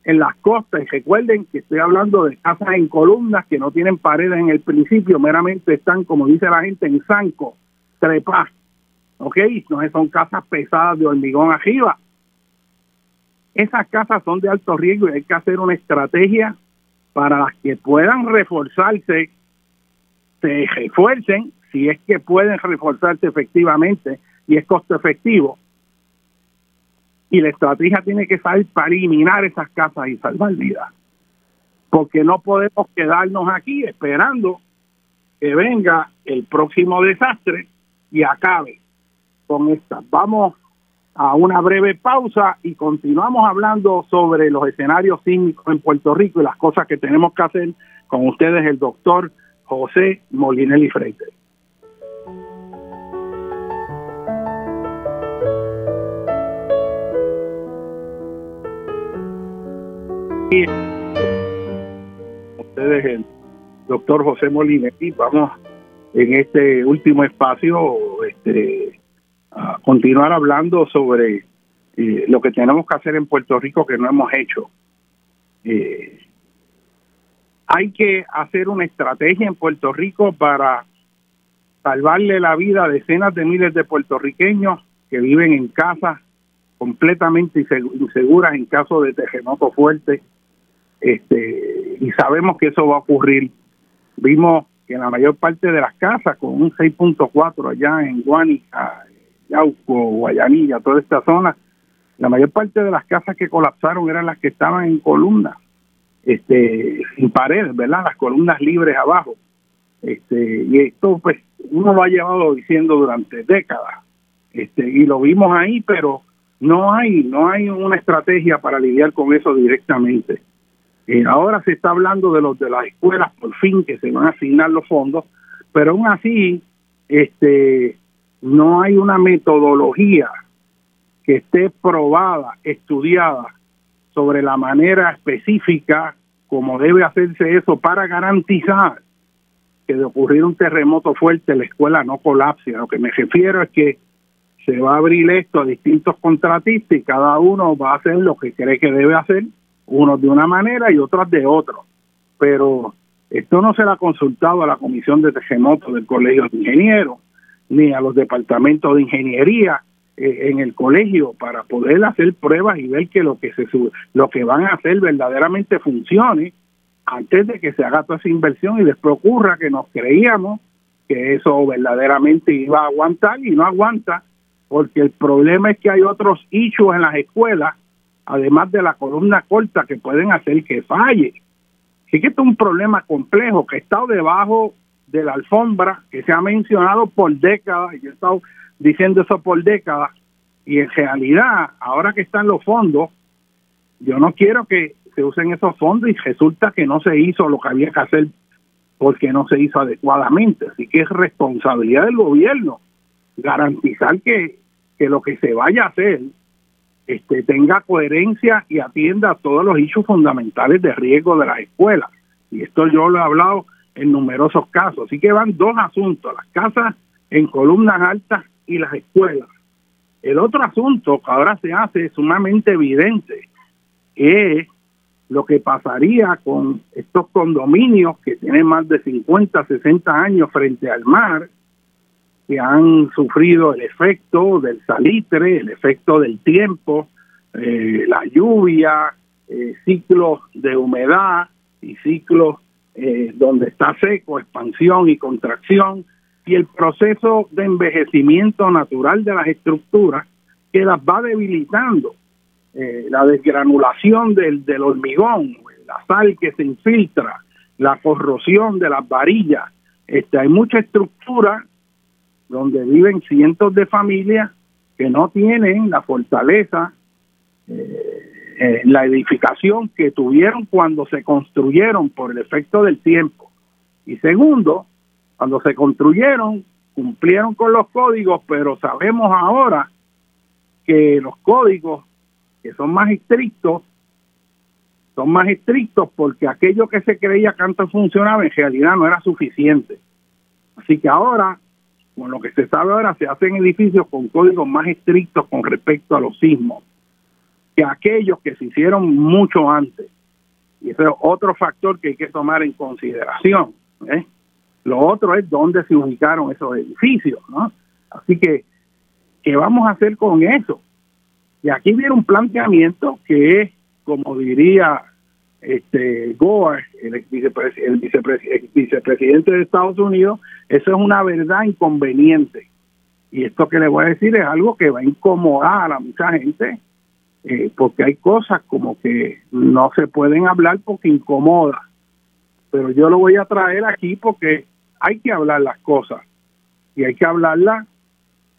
en las costas. Y recuerden que estoy hablando de casas en columnas que no tienen paredes en el principio, meramente están, como dice la gente, en zanco, trepas. ¿Ok? No son casas pesadas de hormigón arriba. Esas casas son de alto riesgo y hay que hacer una estrategia para las que puedan reforzarse, se refuercen, si es que pueden reforzarse efectivamente y es costo efectivo, y la estrategia tiene que salir para eliminar esas casas y salvar vidas. Porque no podemos quedarnos aquí esperando que venga el próximo desastre y acabe con esta. Vamos a una breve pausa y continuamos hablando sobre los escenarios sísmicos en Puerto Rico y las cosas que tenemos que hacer con ustedes, el doctor José Molinelli Ustedes, el doctor José Molinetti, vamos en este último espacio este, a continuar hablando sobre eh, lo que tenemos que hacer en Puerto Rico que no hemos hecho. Eh, hay que hacer una estrategia en Puerto Rico para salvarle la vida a decenas de miles de puertorriqueños que viven en casas completamente inseguras en caso de terremoto fuerte este, y sabemos que eso va a ocurrir. Vimos que la mayor parte de las casas, con un 6.4 allá en Guánica, Yauco, Guayanilla, toda esta zona, la mayor parte de las casas que colapsaron eran las que estaban en columnas, este, sin paredes, ¿verdad? Las columnas libres abajo. Este, y esto, pues, uno lo ha llevado diciendo durante décadas. Este, y lo vimos ahí, pero no hay, no hay una estrategia para lidiar con eso directamente. Eh, ahora se está hablando de los de las escuelas, por fin, que se van a asignar los fondos, pero aún así, este, no hay una metodología que esté probada, estudiada sobre la manera específica como debe hacerse eso para garantizar que de ocurrir un terremoto fuerte la escuela no colapse. A lo que me refiero es que se va a abrir esto a distintos contratistas y cada uno va a hacer lo que cree que debe hacer unos de una manera y otros de otro. Pero esto no se le ha consultado a la Comisión de Terremotos del Colegio de Ingenieros, ni a los departamentos de ingeniería eh, en el colegio para poder hacer pruebas y ver que lo que se lo que van a hacer verdaderamente funcione antes de que se haga toda esa inversión y después ocurra que nos creíamos que eso verdaderamente iba a aguantar y no aguanta porque el problema es que hay otros hechos en las escuelas además de la columna corta que pueden hacer que falle. Así que esto es un problema complejo que está debajo de la alfombra, que se ha mencionado por décadas, y yo he estado diciendo eso por décadas, y en realidad, ahora que están los fondos, yo no quiero que se usen esos fondos y resulta que no se hizo lo que había que hacer porque no se hizo adecuadamente. Así que es responsabilidad del gobierno garantizar que, que lo que se vaya a hacer este, tenga coherencia y atienda a todos los hechos fundamentales de riesgo de las escuelas. Y esto yo lo he hablado en numerosos casos. Así que van dos asuntos, las casas en columnas altas y las escuelas. El otro asunto que ahora se hace sumamente evidente es lo que pasaría con estos condominios que tienen más de 50, 60 años frente al mar, que han sufrido el efecto del salitre, el efecto del tiempo, eh, la lluvia, eh, ciclos de humedad y ciclos eh, donde está seco, expansión y contracción, y el proceso de envejecimiento natural de las estructuras que las va debilitando. la desgranulación del, del hormigón, la sal que se infiltra, la corrosión de las varillas. Este, hay mucha estructura donde viven cientos de familias que no tienen la fortaleza, eh, la edificación que tuvieron cuando se construyeron por el efecto del tiempo. Y segundo, cuando se construyeron, cumplieron con los códigos, pero sabemos ahora que los códigos que son más estrictos son más estrictos porque aquello que se creía que antes funcionaba en realidad no era suficiente. Así que ahora, con lo que se sabe ahora, se hacen edificios con códigos más estrictos con respecto a los sismos que aquellos que se hicieron mucho antes. Y ese es otro factor que hay que tomar en consideración. ¿eh? Lo otro es dónde se ubicaron esos edificios. ¿no? Así que, ¿qué vamos a hacer con eso? Y aquí viene un planteamiento que es, como diría este Gore, el, vicepresidente de Estados Unidos, eso es una verdad inconveniente. Y esto que le voy a decir es algo que va a incomodar a mucha gente, eh, porque hay cosas como que no se pueden hablar porque incomoda. Pero yo lo voy a traer aquí porque hay que hablar las cosas y hay que hablarlas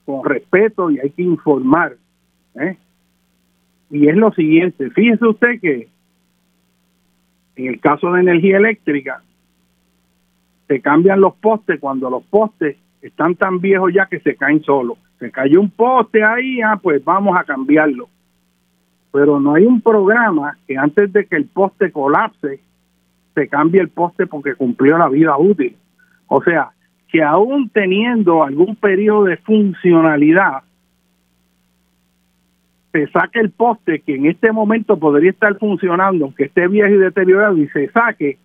con respeto y hay que informar. ¿eh? Y es lo siguiente, fíjese usted que en el caso de energía eléctrica, se cambian los postes cuando los postes están tan viejos ya que se caen solos. Se cayó un poste ahí, ah, pues vamos a cambiarlo. Pero no hay un programa que antes de que el poste colapse, se cambie el poste porque cumplió la vida útil. O sea, que aún teniendo algún periodo de funcionalidad, se saque el poste que en este momento podría estar funcionando, aunque esté viejo y deteriorado, y se saque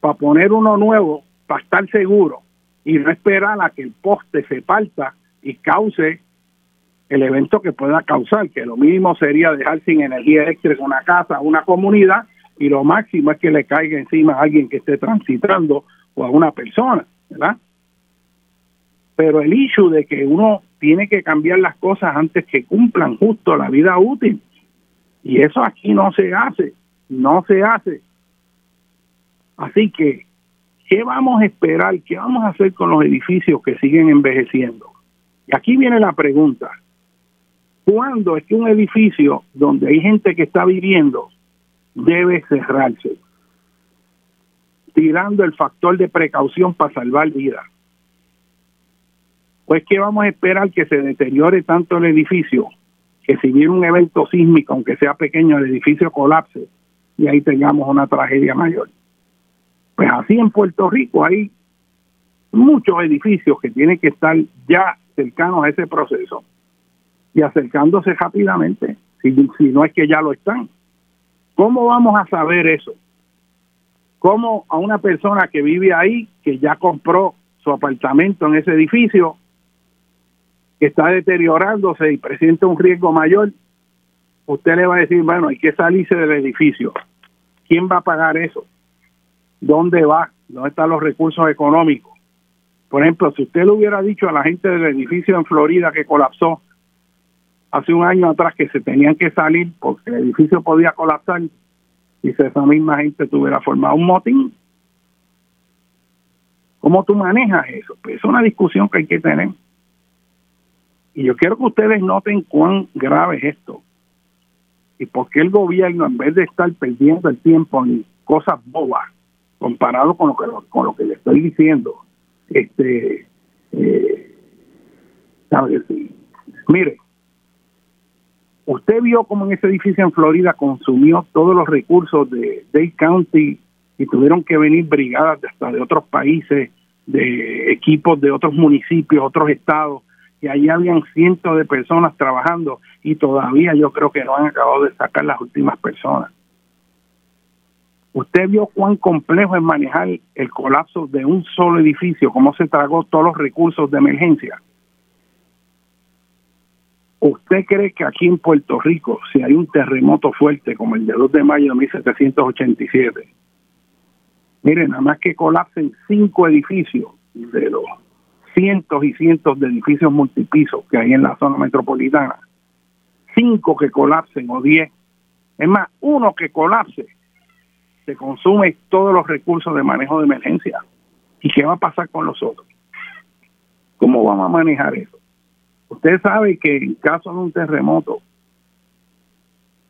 para poner uno nuevo, para estar seguro, y no esperar a que el poste se parta y cause el evento que pueda causar, que lo mínimo sería dejar sin energía eléctrica una casa, una comunidad, y lo máximo es que le caiga encima a alguien que esté transitando o a una persona, ¿verdad? Pero el issue de que uno tiene que cambiar las cosas antes que cumplan justo la vida útil. Y eso aquí no se hace, no se hace. Así que, ¿qué vamos a esperar? ¿Qué vamos a hacer con los edificios que siguen envejeciendo? Y aquí viene la pregunta. ¿Cuándo es que un edificio donde hay gente que está viviendo debe cerrarse? Tirando el factor de precaución para salvar vidas pues que vamos a esperar que se deteriore tanto el edificio, que si viene un evento sísmico, aunque sea pequeño, el edificio colapse y ahí tengamos una tragedia mayor. Pues así en Puerto Rico hay muchos edificios que tienen que estar ya cercanos a ese proceso y acercándose rápidamente, si, si no es que ya lo están. ¿Cómo vamos a saber eso? ¿Cómo a una persona que vive ahí, que ya compró su apartamento en ese edificio, está deteriorándose y presenta un riesgo mayor, usted le va a decir, bueno, hay que salirse del edificio. ¿Quién va a pagar eso? ¿Dónde va? ¿Dónde están los recursos económicos? Por ejemplo, si usted le hubiera dicho a la gente del edificio en Florida que colapsó hace un año atrás que se tenían que salir porque el edificio podía colapsar, y si esa misma gente tuviera formado un motín, ¿cómo tú manejas eso? Pues es una discusión que hay que tener. Y yo quiero que ustedes noten cuán grave es esto. Y por qué el gobierno, en vez de estar perdiendo el tiempo en cosas bobas, comparado con lo que, con lo que le estoy diciendo, este, eh, mire, usted vio cómo en ese edificio en Florida consumió todos los recursos de Dade County y tuvieron que venir brigadas de hasta de otros países, de equipos de otros municipios, otros estados, y allí habían cientos de personas trabajando y todavía yo creo que no han acabado de sacar las últimas personas. Usted vio cuán complejo es manejar el colapso de un solo edificio, cómo se tragó todos los recursos de emergencia. ¿Usted cree que aquí en Puerto Rico, si hay un terremoto fuerte como el de 2 de mayo de 1787, miren, nada más que colapsen cinco edificios de los cientos y cientos de edificios multipisos que hay en la zona metropolitana, cinco que colapsen o diez, es más, uno que colapse, se consume todos los recursos de manejo de emergencia. ¿Y qué va a pasar con los otros? ¿Cómo vamos a manejar eso? Usted sabe que en caso de un terremoto,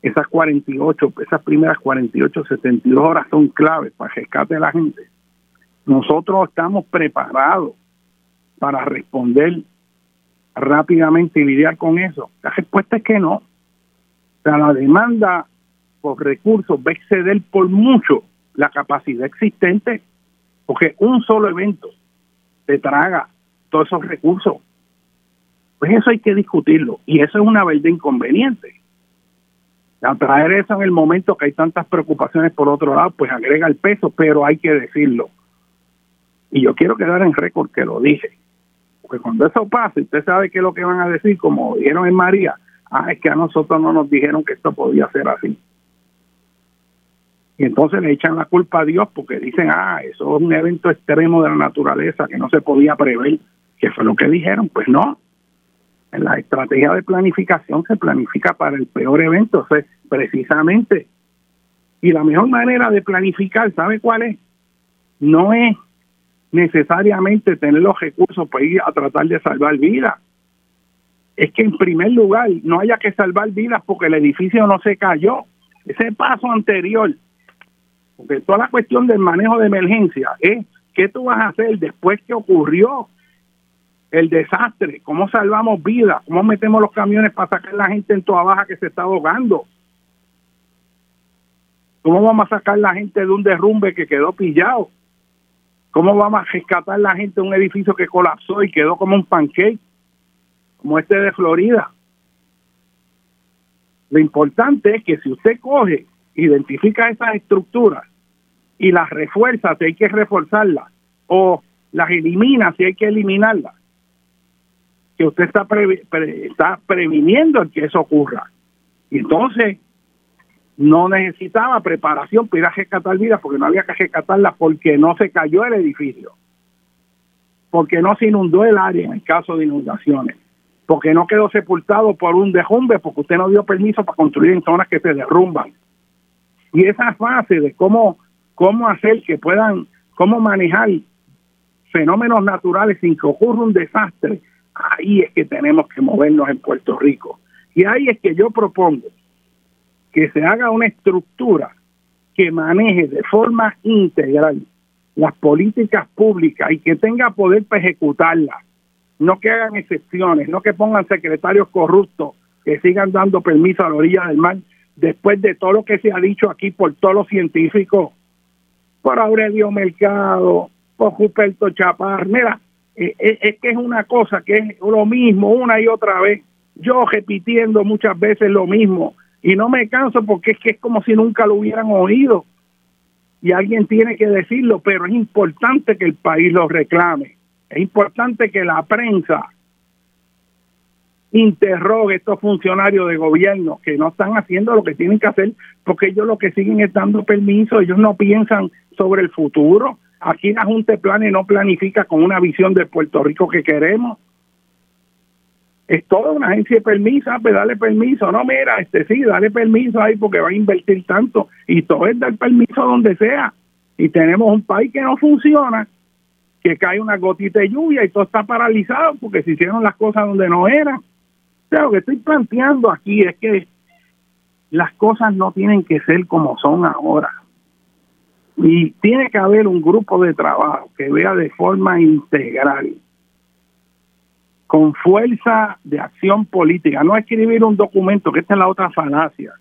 esas 48, esas primeras 48, 72 horas son claves para rescate de la gente. Nosotros estamos preparados para responder rápidamente y lidiar con eso? La respuesta es que no. O sea, la demanda por recursos va a exceder por mucho la capacidad existente, porque un solo evento te traga todos esos recursos. Pues eso hay que discutirlo y eso es una verdad inconveniente. Al traer eso en el momento que hay tantas preocupaciones por otro lado, pues agrega el peso, pero hay que decirlo. Y yo quiero quedar en récord que lo dije. Porque cuando eso pase, usted sabe qué es lo que van a decir, como dijeron en María, ah, es que a nosotros no nos dijeron que esto podía ser así. Y entonces le echan la culpa a Dios porque dicen, ah, eso es un evento extremo de la naturaleza que no se podía prever, que fue lo que dijeron. Pues no, en la estrategia de planificación se planifica para el peor evento, o precisamente. Y la mejor manera de planificar, ¿sabe cuál es? No es necesariamente tener los recursos para ir a tratar de salvar vidas. Es que en primer lugar no haya que salvar vidas porque el edificio no se cayó. Ese paso anterior, porque toda la cuestión del manejo de emergencia es qué tú vas a hacer después que ocurrió el desastre, cómo salvamos vidas, cómo metemos los camiones para sacar a la gente en toda baja que se está ahogando. ¿Cómo vamos a sacar la gente de un derrumbe que quedó pillado? ¿Cómo vamos a rescatar la gente de un edificio que colapsó y quedó como un pancake, como este de Florida? Lo importante es que si usted coge, identifica esas estructuras y las refuerza si hay que reforzarlas o las elimina si hay que eliminarlas, que usted está, está previniendo el que eso ocurra. Y entonces no necesitaba preparación para ir a rescatar vidas porque no había que rescatarla porque no se cayó el edificio, porque no se inundó el área en el caso de inundaciones, porque no quedó sepultado por un derrumbe porque usted no dio permiso para construir en zonas que se derrumban. Y esa fase de cómo, cómo hacer que puedan, cómo manejar fenómenos naturales sin que ocurra un desastre, Ahí es que tenemos que movernos en Puerto Rico. Y ahí es que yo propongo que se haga una estructura que maneje de forma integral las políticas públicas y que tenga poder para ejecutarlas. No que hagan excepciones, no que pongan secretarios corruptos que sigan dando permiso a la orilla del mar después de todo lo que se ha dicho aquí por todos los científicos, por Aurelio Mercado, por Ruperto Chapar. Mira, eh, eh, es que es una cosa que es lo mismo una y otra vez. Yo repitiendo muchas veces lo mismo y no me canso porque es que es como si nunca lo hubieran oído. Y alguien tiene que decirlo, pero es importante que el país lo reclame. Es importante que la prensa interrogue a estos funcionarios de gobierno que no están haciendo lo que tienen que hacer porque ellos lo que siguen es dando permiso, ellos no piensan sobre el futuro, Aquí la Junta de Planes no planifica con una visión de Puerto Rico que queremos. Es toda una agencia de permiso, ah, pues dale permiso. No, mira, este sí, dale permiso ahí porque va a invertir tanto. Y todo es dar permiso donde sea. Y tenemos un país que no funciona, que cae una gotita de lluvia y todo está paralizado porque se hicieron las cosas donde no eran. O lo que estoy planteando aquí es que las cosas no tienen que ser como son ahora. Y tiene que haber un grupo de trabajo que vea de forma integral, con fuerza de acción política, no escribir un documento, que esta es la otra falacia,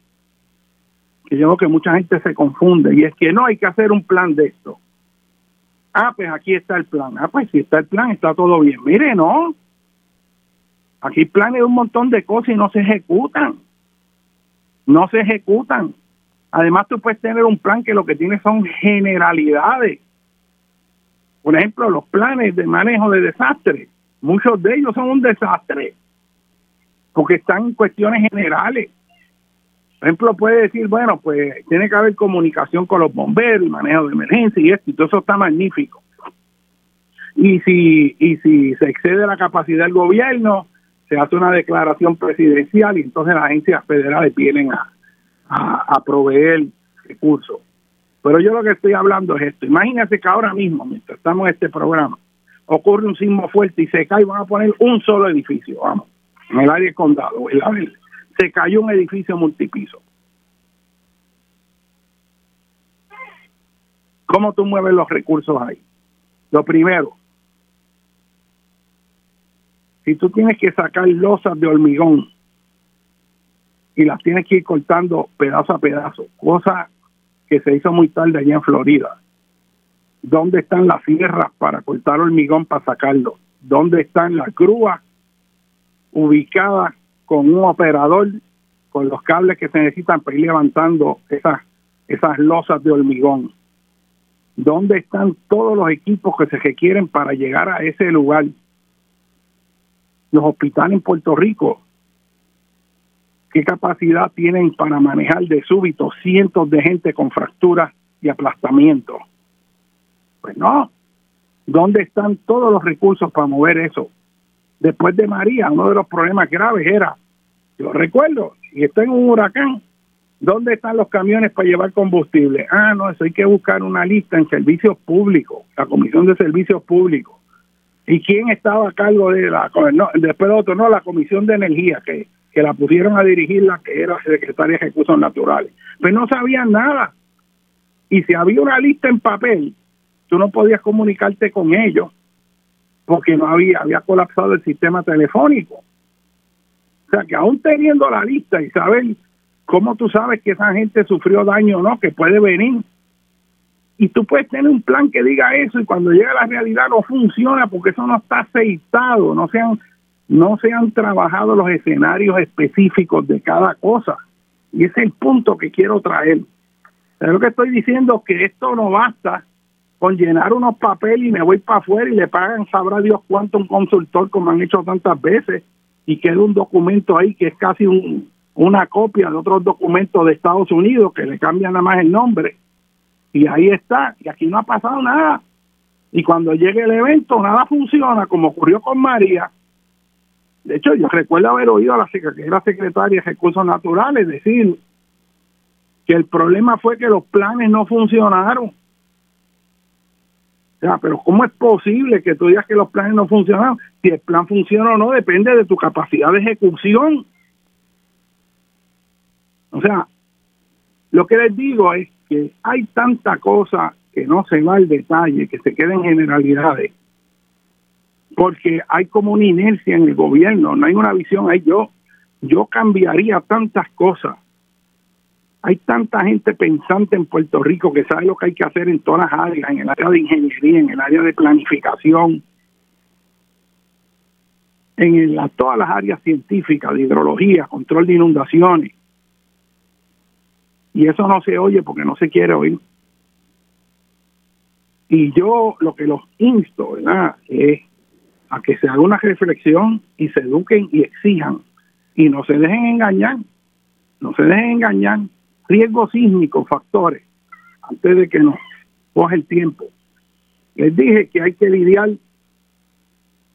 que yo creo que mucha gente se confunde, y es que no hay que hacer un plan de esto. Ah, pues aquí está el plan. Ah, pues si está el plan, está todo bien. Mire, no. Aquí planes un montón de cosas y no se ejecutan. No se ejecutan. Además, tú puedes tener un plan que lo que tiene son generalidades. Por ejemplo, los planes de manejo de desastres. Muchos de ellos son un desastre porque están en cuestiones generales. Por ejemplo, puede decir, bueno, pues tiene que haber comunicación con los bomberos, manejo de emergencia y esto, y todo eso está magnífico. Y si, y si se excede la capacidad del gobierno, se hace una declaración presidencial y entonces las agencias federales vienen a, a, proveer recursos. Pero yo lo que estoy hablando es esto. Imagínate que ahora mismo, mientras estamos en este programa, ocurre un sismo fuerte y se cae van a poner un solo edificio, vamos, en el área del condado, en la Se cayó un edificio multipiso. ¿Cómo tú mueves los recursos ahí? Lo primero, si tú tienes que sacar losas de hormigón y las tienes que ir cortando pedazo a pedazo, cosa que se hizo muy tarde allá en Florida. ¿Dónde están las sierras para cortar hormigón para sacarlo? ¿Dónde están las grúas ubicadas con un operador con los cables que se necesitan para ir levantando esas, esas losas de hormigón? ¿Dónde están todos los equipos que se requieren para llegar a ese lugar? Los hospitales en Puerto Rico, ¿qué capacidad tienen para manejar de súbito cientos de gente con fracturas y aplastamiento? Pues no. ¿Dónde están todos los recursos para mover eso? Después de María, uno de los problemas graves era, yo recuerdo, si está en un huracán, ¿Dónde están los camiones para llevar combustible? Ah, no, eso hay que buscar una lista en servicios públicos, la Comisión de Servicios Públicos. ¿Y quién estaba a cargo de la, no, después de otro, no, la Comisión de Energía, que, que la pusieron a dirigir la que era secretaria de Recursos Naturales? Pues no sabían nada. Y si había una lista en papel, tú no podías comunicarte con ellos porque no había, había colapsado el sistema telefónico. O sea que aún teniendo la lista y saber ¿Cómo tú sabes que esa gente sufrió daño o no? Que puede venir. Y tú puedes tener un plan que diga eso y cuando llega la realidad no funciona porque eso no está aceitado, no se han, no se han trabajado los escenarios específicos de cada cosa. Y ese es el punto que quiero traer. Lo que estoy diciendo que esto no basta con llenar unos papeles y me voy para afuera y le pagan, sabrá Dios cuánto un consultor como han hecho tantas veces y queda un documento ahí que es casi un, una copia de otros documentos de Estados Unidos que le cambian nada más el nombre. Y ahí está, y aquí no ha pasado nada. Y cuando llegue el evento, nada funciona, como ocurrió con María. De hecho, yo recuerdo haber oído a la, era secretaria de Recursos Naturales decir que el problema fue que los planes no funcionaron. Sea, pero ¿cómo es posible que tú digas que los planes no funcionaron? Si el plan funciona o no, depende de tu capacidad de ejecución. O sea, lo que les digo es que hay tanta cosa que no se va al detalle, que se queda en generalidades, porque hay como una inercia en el gobierno, no hay una visión ahí. Yo, yo cambiaría tantas cosas. Hay tanta gente pensante en Puerto Rico que sabe lo que hay que hacer en todas las áreas, en el área de ingeniería, en el área de planificación, en todas las áreas científicas, de hidrología, control de inundaciones y eso no se oye porque no se quiere oír. Y yo lo que los insto, ¿verdad?, es a que se haga una reflexión y se eduquen y exijan y no se dejen engañar, no se dejen engañar. Riesgos sísmicos, factores, antes de que nos coge el tiempo. Les dije que hay que lidiar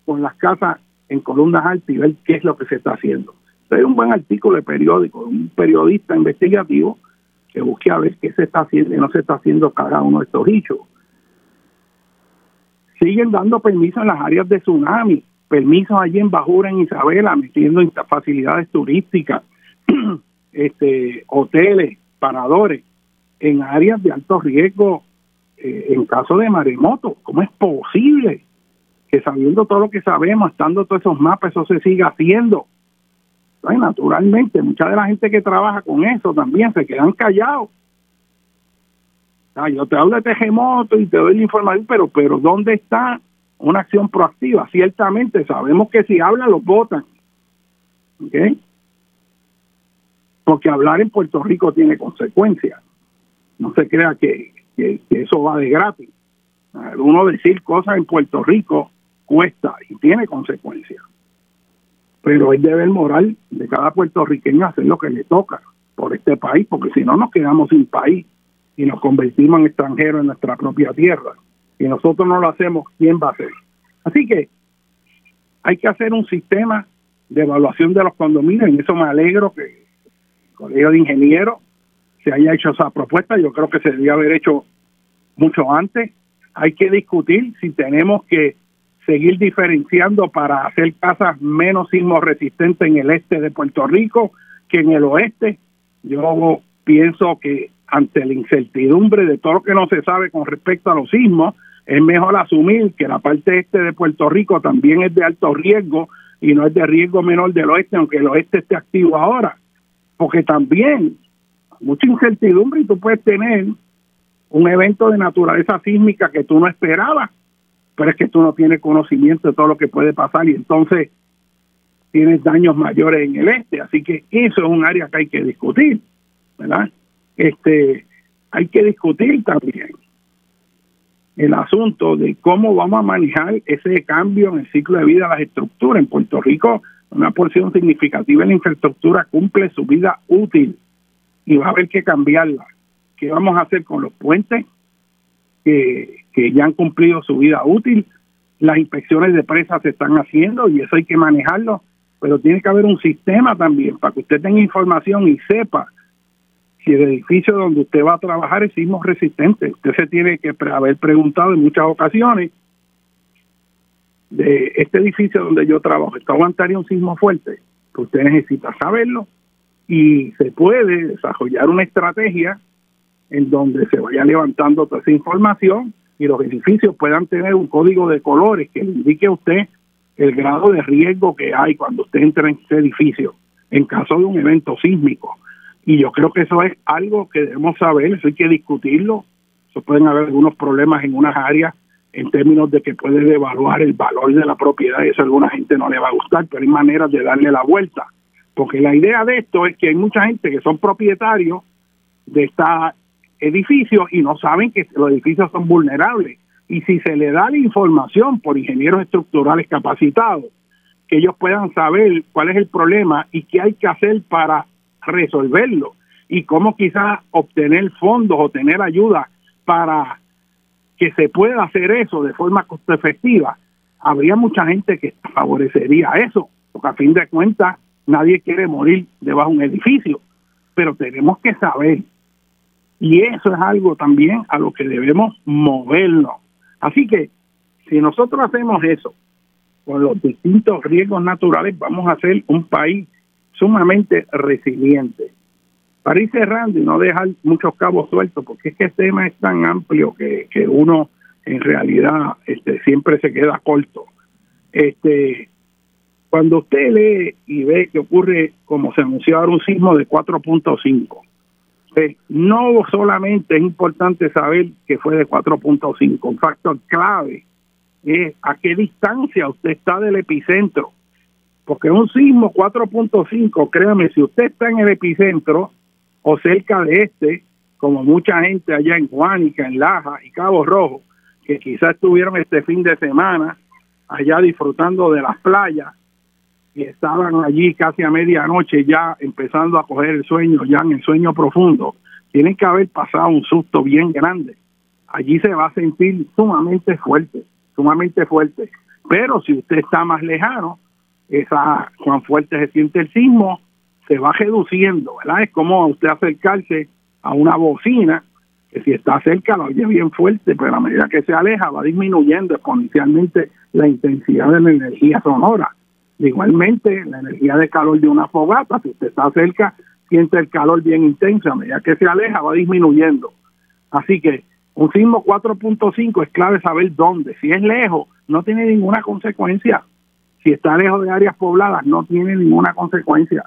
con las casas en columnas altas y ver qué es lo que se está haciendo. Hay un buen artículo de periódico, un periodista investigativo que busque a ver qué se está haciendo y no se está haciendo cada uno de estos dichos. Siguen dando permisos en las áreas de tsunami, permisos allí en Bajura, en Isabela, metiendo facilidades turísticas, este, hoteles, paradores, en áreas de alto riesgo eh, en caso de maremoto. ¿Cómo es posible que sabiendo todo lo que sabemos, estando todos esos mapas, eso se siga haciendo? naturalmente, mucha de la gente que trabaja con eso también se quedan callados. yo te hablo de terremoto y te doy la información, pero, pero ¿dónde está una acción proactiva? Ciertamente sabemos que si hablan los votan. Porque hablar en Puerto Rico tiene consecuencias. No se crea que, eso va de gratis. Uno decir cosas en Puerto Rico cuesta y tiene consecuencias pero es deber moral de cada puertorriqueño hacer lo que le toca por este país, porque si no nos quedamos sin país y nos convertimos en extranjeros en nuestra propia tierra. Y nosotros no lo hacemos, ¿quién va a hacer? Así que hay que hacer un sistema de evaluación de los condominios, y eso me alegro que Colegio de Ingenieros se haya hecho esa propuesta, yo creo que se debía haber hecho mucho antes. Hay que discutir si tenemos que seguir diferenciando para hacer casas menos sismo resistentes en el este de Puerto Rico que en el oeste. Yo pienso que ante la incertidumbre de todo lo que no se sabe con respecto a los sismos, es mejor asumir que la parte este de Puerto Rico también es de alto riesgo y no es de riesgo menor del oeste, aunque el oeste esté activo ahora. Porque también mucha incertidumbre y tú puedes tener un evento de naturaleza sísmica que tú no esperabas, pero es que tú no tienes conocimiento de todo lo que puede pasar y entonces tienes daños mayores en el este, así que eso es un área que hay que discutir, ¿verdad? Este, hay que discutir también el asunto de cómo vamos a manejar ese cambio en el ciclo de vida de las estructuras. En Puerto Rico, una porción significativa de la infraestructura cumple su vida útil y va a haber que cambiarla. ¿Qué vamos a hacer con los puentes que, que ya han cumplido su vida útil? Las inspecciones de presas se están haciendo y eso hay que manejarlo, pero tiene que haber un sistema también para que usted tenga información y sepa si el edificio donde usted va a trabajar es sismo resistente. Usted se tiene que haber preguntado en muchas ocasiones de este edificio donde yo trabajo, ¿está aguantaría un sismo fuerte? Usted necesita saberlo y se puede desarrollar una estrategia en donde se vaya levantando toda esa información y los edificios puedan tener un código de colores que le indique a usted el grado de riesgo que hay cuando usted entra en ese edificio en caso de un evento sísmico. Y yo creo que eso es algo que debemos saber, eso hay que discutirlo. Eso pueden haber algunos problemas en unas áreas en términos de que puede devaluar el valor de la propiedad eso a alguna gente no le va a gustar, pero hay maneras de darle la vuelta. Porque la idea de esto es que hay mucha gente que son propietarios de este edificio y no saben que los edificios son vulnerables. Y si se le da la información por ingenieros estructurales capacitados, que ellos puedan saber cuál es el problema y qué hay que hacer para resolverlo y cómo quizás obtener fondos o tener ayuda para que se pueda hacer eso de forma costo efectiva, habría mucha gente que favorecería eso, porque a fin de cuentas nadie quiere morir debajo de un edificio, pero tenemos que saber. Y eso es algo también a lo que debemos movernos. Así que si nosotros hacemos eso con los distintos riesgos naturales, vamos a ser un país sumamente resiliente. Para ir cerrando y no dejar muchos cabos sueltos, porque es que el tema es tan amplio que, que uno en realidad este, siempre se queda corto. Este, cuando usted lee y ve que ocurre, como se anunció ahora, un sismo de 4.5, no solamente es importante saber que fue de 4.5, un factor clave es a qué distancia usted está del epicentro porque un sismo 4.5, créame, si usted está en el epicentro o cerca de este, como mucha gente allá en Juanica, en Laja y Cabo Rojo, que quizás estuvieron este fin de semana allá disfrutando de las playas y estaban allí casi a medianoche ya empezando a coger el sueño, ya en el sueño profundo, tienen que haber pasado un susto bien grande. Allí se va a sentir sumamente fuerte, sumamente fuerte. Pero si usted está más lejano, esa cuán fuerte se siente el sismo, se va reduciendo, ¿verdad? Es como usted acercarse a una bocina, que si está cerca la oye bien fuerte, pero a medida que se aleja va disminuyendo exponencialmente la intensidad de la energía sonora. Igualmente, la energía de calor de una fogata, si usted está cerca, siente el calor bien intenso, a medida que se aleja va disminuyendo. Así que un sismo 4.5 es clave saber dónde. Si es lejos, no tiene ninguna consecuencia si está lejos de áreas pobladas no tiene ninguna consecuencia,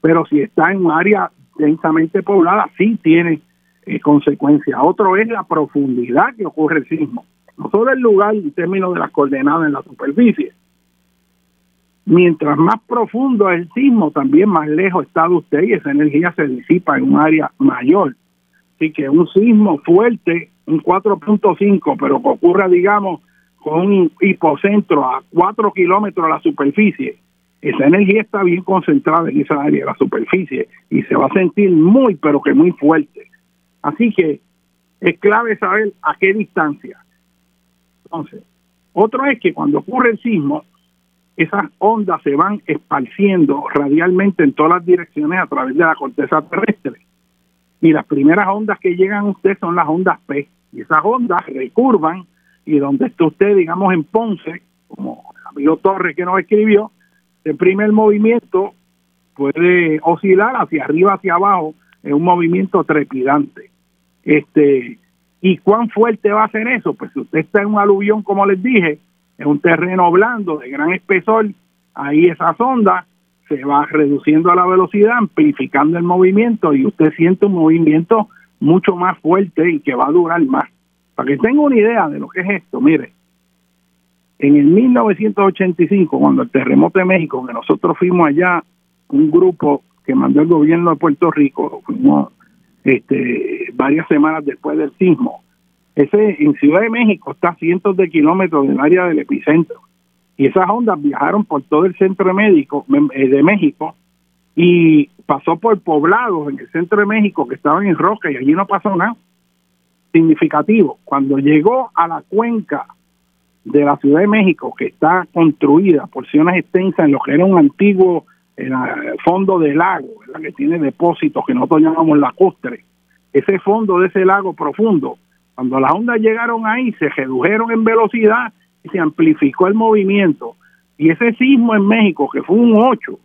pero si está en un área densamente poblada sí tiene eh, consecuencia. Otro es la profundidad que ocurre el sismo, no solo el lugar en términos de las coordenadas en la superficie. Mientras más profundo es el sismo, también más lejos está de usted y esa energía se disipa en un área mayor. Así que un sismo fuerte, un 4.5, pero que ocurra, digamos, con un hipocentro a 4 kilómetros de la superficie, esa energía está bien concentrada en esa área de la superficie y se va a sentir muy, pero que muy fuerte. Así que es clave saber a qué distancia. Entonces, otro es que cuando ocurre el sismo, esas ondas se van esparciendo radialmente en todas las direcciones a través de la corteza terrestre. Y las primeras ondas que llegan a usted son las ondas P. Y esas ondas recurvan y donde está usted, digamos, en Ponce, como el amigo Torres que nos escribió, el primer movimiento puede oscilar hacia arriba, hacia abajo, en un movimiento trepidante. Este, ¿Y cuán fuerte va a ser eso? Pues si usted está en un aluvión, como les dije, en un terreno blando, de gran espesor, ahí esas ondas se va reduciendo a la velocidad, amplificando el movimiento y usted siente un movimiento mucho más fuerte y que va a durar más. Para que tenga una idea de lo que es esto, mire, en el 1985, cuando el terremoto de México, que nosotros fuimos allá, un grupo que mandó el gobierno de Puerto Rico, fuimos este, varias semanas después del sismo. Ese en Ciudad de México está a cientos de kilómetros del área del epicentro y esas ondas viajaron por todo el centro de, México, eh, de México y pasó por poblados en el centro de México que estaban en roca y allí no pasó nada significativo. Cuando llegó a la cuenca de la Ciudad de México, que está construida porciones extensas en lo que era un antiguo fondo del lago, que tiene depósitos que nosotros llamamos lacustre, ese fondo de ese lago profundo, cuando las ondas llegaron ahí, se redujeron en velocidad se amplificó el movimiento. Y ese sismo en México, que fue un 8,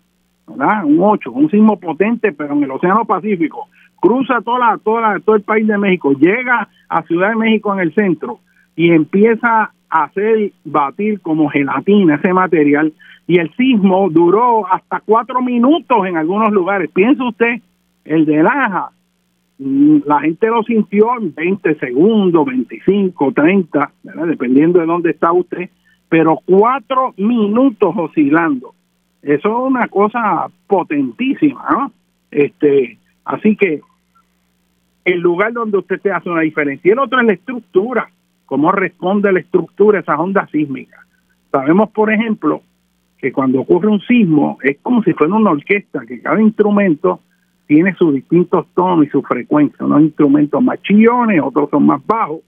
¿verdad? Un 8, un sismo potente, pero en el Océano Pacífico, cruza toda la, toda todo el país de México, llega a Ciudad de México en el centro y empieza hacer batir como gelatina ese material. Y el sismo duró hasta cuatro minutos en algunos lugares. Piensa usted, el de Laja, Mm, la gente lo sintió en 20 segundos, 25, 30, dependiendo de dónde está usted, pero cuatro minutos oscilando. Eso es una cosa potentísima. Este, así que el lugar donde usted te hace una diferencia. Y el otro es la estructura, cómo responde la estructura a esas ondas sísmicas. Sabemos, por ejemplo, que cuando ocurre un sismo es como si fuera una orquesta, que cada instrumento tiene sus distintos tonos y su frecuencia. Unos instrumentos más chillones, otros son más bajos.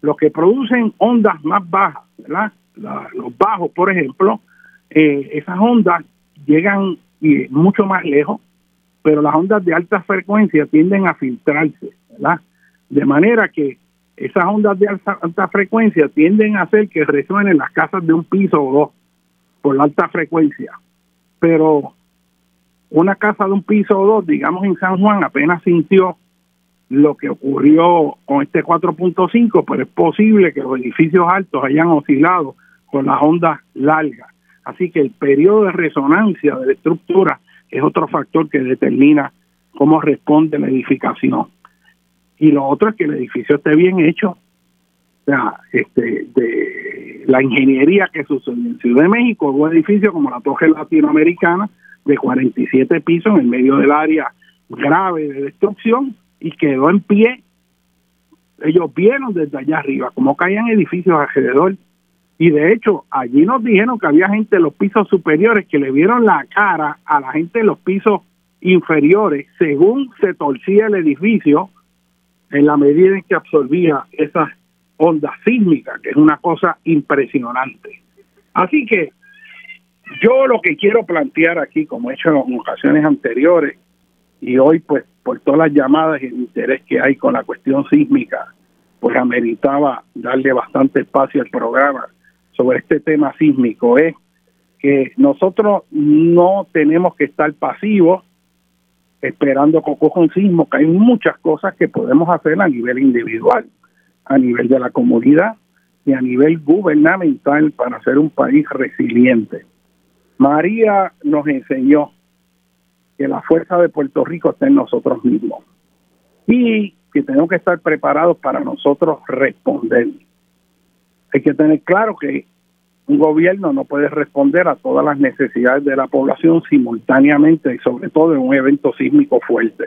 Los que producen ondas más bajas, ¿verdad? los bajos, por ejemplo, eh, esas ondas llegan mucho más lejos, pero las ondas de alta frecuencia tienden a filtrarse, ¿verdad? De manera que esas ondas de alta, alta frecuencia tienden a hacer que resuenen las casas de un piso o dos por la alta frecuencia. Pero una casa de un piso o dos, digamos en San Juan, apenas sintió lo que ocurrió con este 4.5, pero es posible que los edificios altos hayan oscilado con las ondas largas. Así que el periodo de resonancia de la estructura es otro factor que determina cómo responde la edificación. Y lo otro es que el edificio esté bien hecho. O sea, este, de la ingeniería que sucede en Ciudad de México, un edificio como la Torre Latinoamericana, de 47 pisos en medio del área grave de destrucción y quedó en pie. Ellos vieron desde allá arriba cómo caían edificios alrededor y de hecho allí nos dijeron que había gente en los pisos superiores que le vieron la cara a la gente en los pisos inferiores según se torcía el edificio en la medida en que absorbía esas ondas sísmicas, que es una cosa impresionante. Así que yo lo que quiero plantear aquí, como he hecho en ocasiones anteriores, y hoy pues por todas las llamadas y el interés que hay con la cuestión sísmica, pues ameritaba darle bastante espacio al programa sobre este tema sísmico, es que nosotros no tenemos que estar pasivos esperando un sismo, que hay muchas cosas que podemos hacer a nivel individual, a nivel de la comunidad y a nivel gubernamental para ser un país resiliente. María nos enseñó que la fuerza de Puerto Rico está en nosotros mismos y que tenemos que estar preparados para nosotros responder. Hay que tener claro que un gobierno no puede responder a todas las necesidades de la población simultáneamente y sobre todo en un evento sísmico fuerte.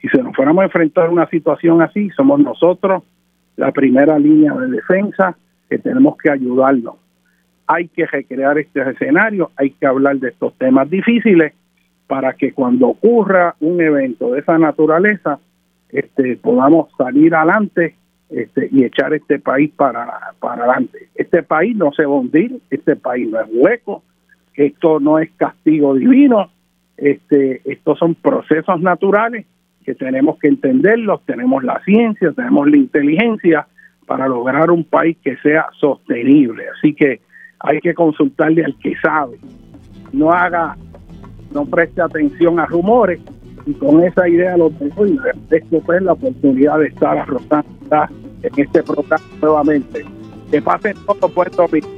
Si nos fuéramos a enfrentar a una situación así, somos nosotros la primera línea de defensa que tenemos que ayudarnos hay que recrear este escenario, hay que hablar de estos temas difíciles para que cuando ocurra un evento de esa naturaleza, este, podamos salir adelante este, y echar este país para, para adelante. Este país no se va este país no es hueco, esto no es castigo divino, este, estos son procesos naturales que tenemos que entenderlos, tenemos la ciencia, tenemos la inteligencia para lograr un país que sea sostenible. Así que hay que consultarle al que sabe. No haga, no preste atención a rumores y con esa idea lo tengo y esto fue la oportunidad de estar arrojando en este programa nuevamente. Que pasen todo Puerto Rico.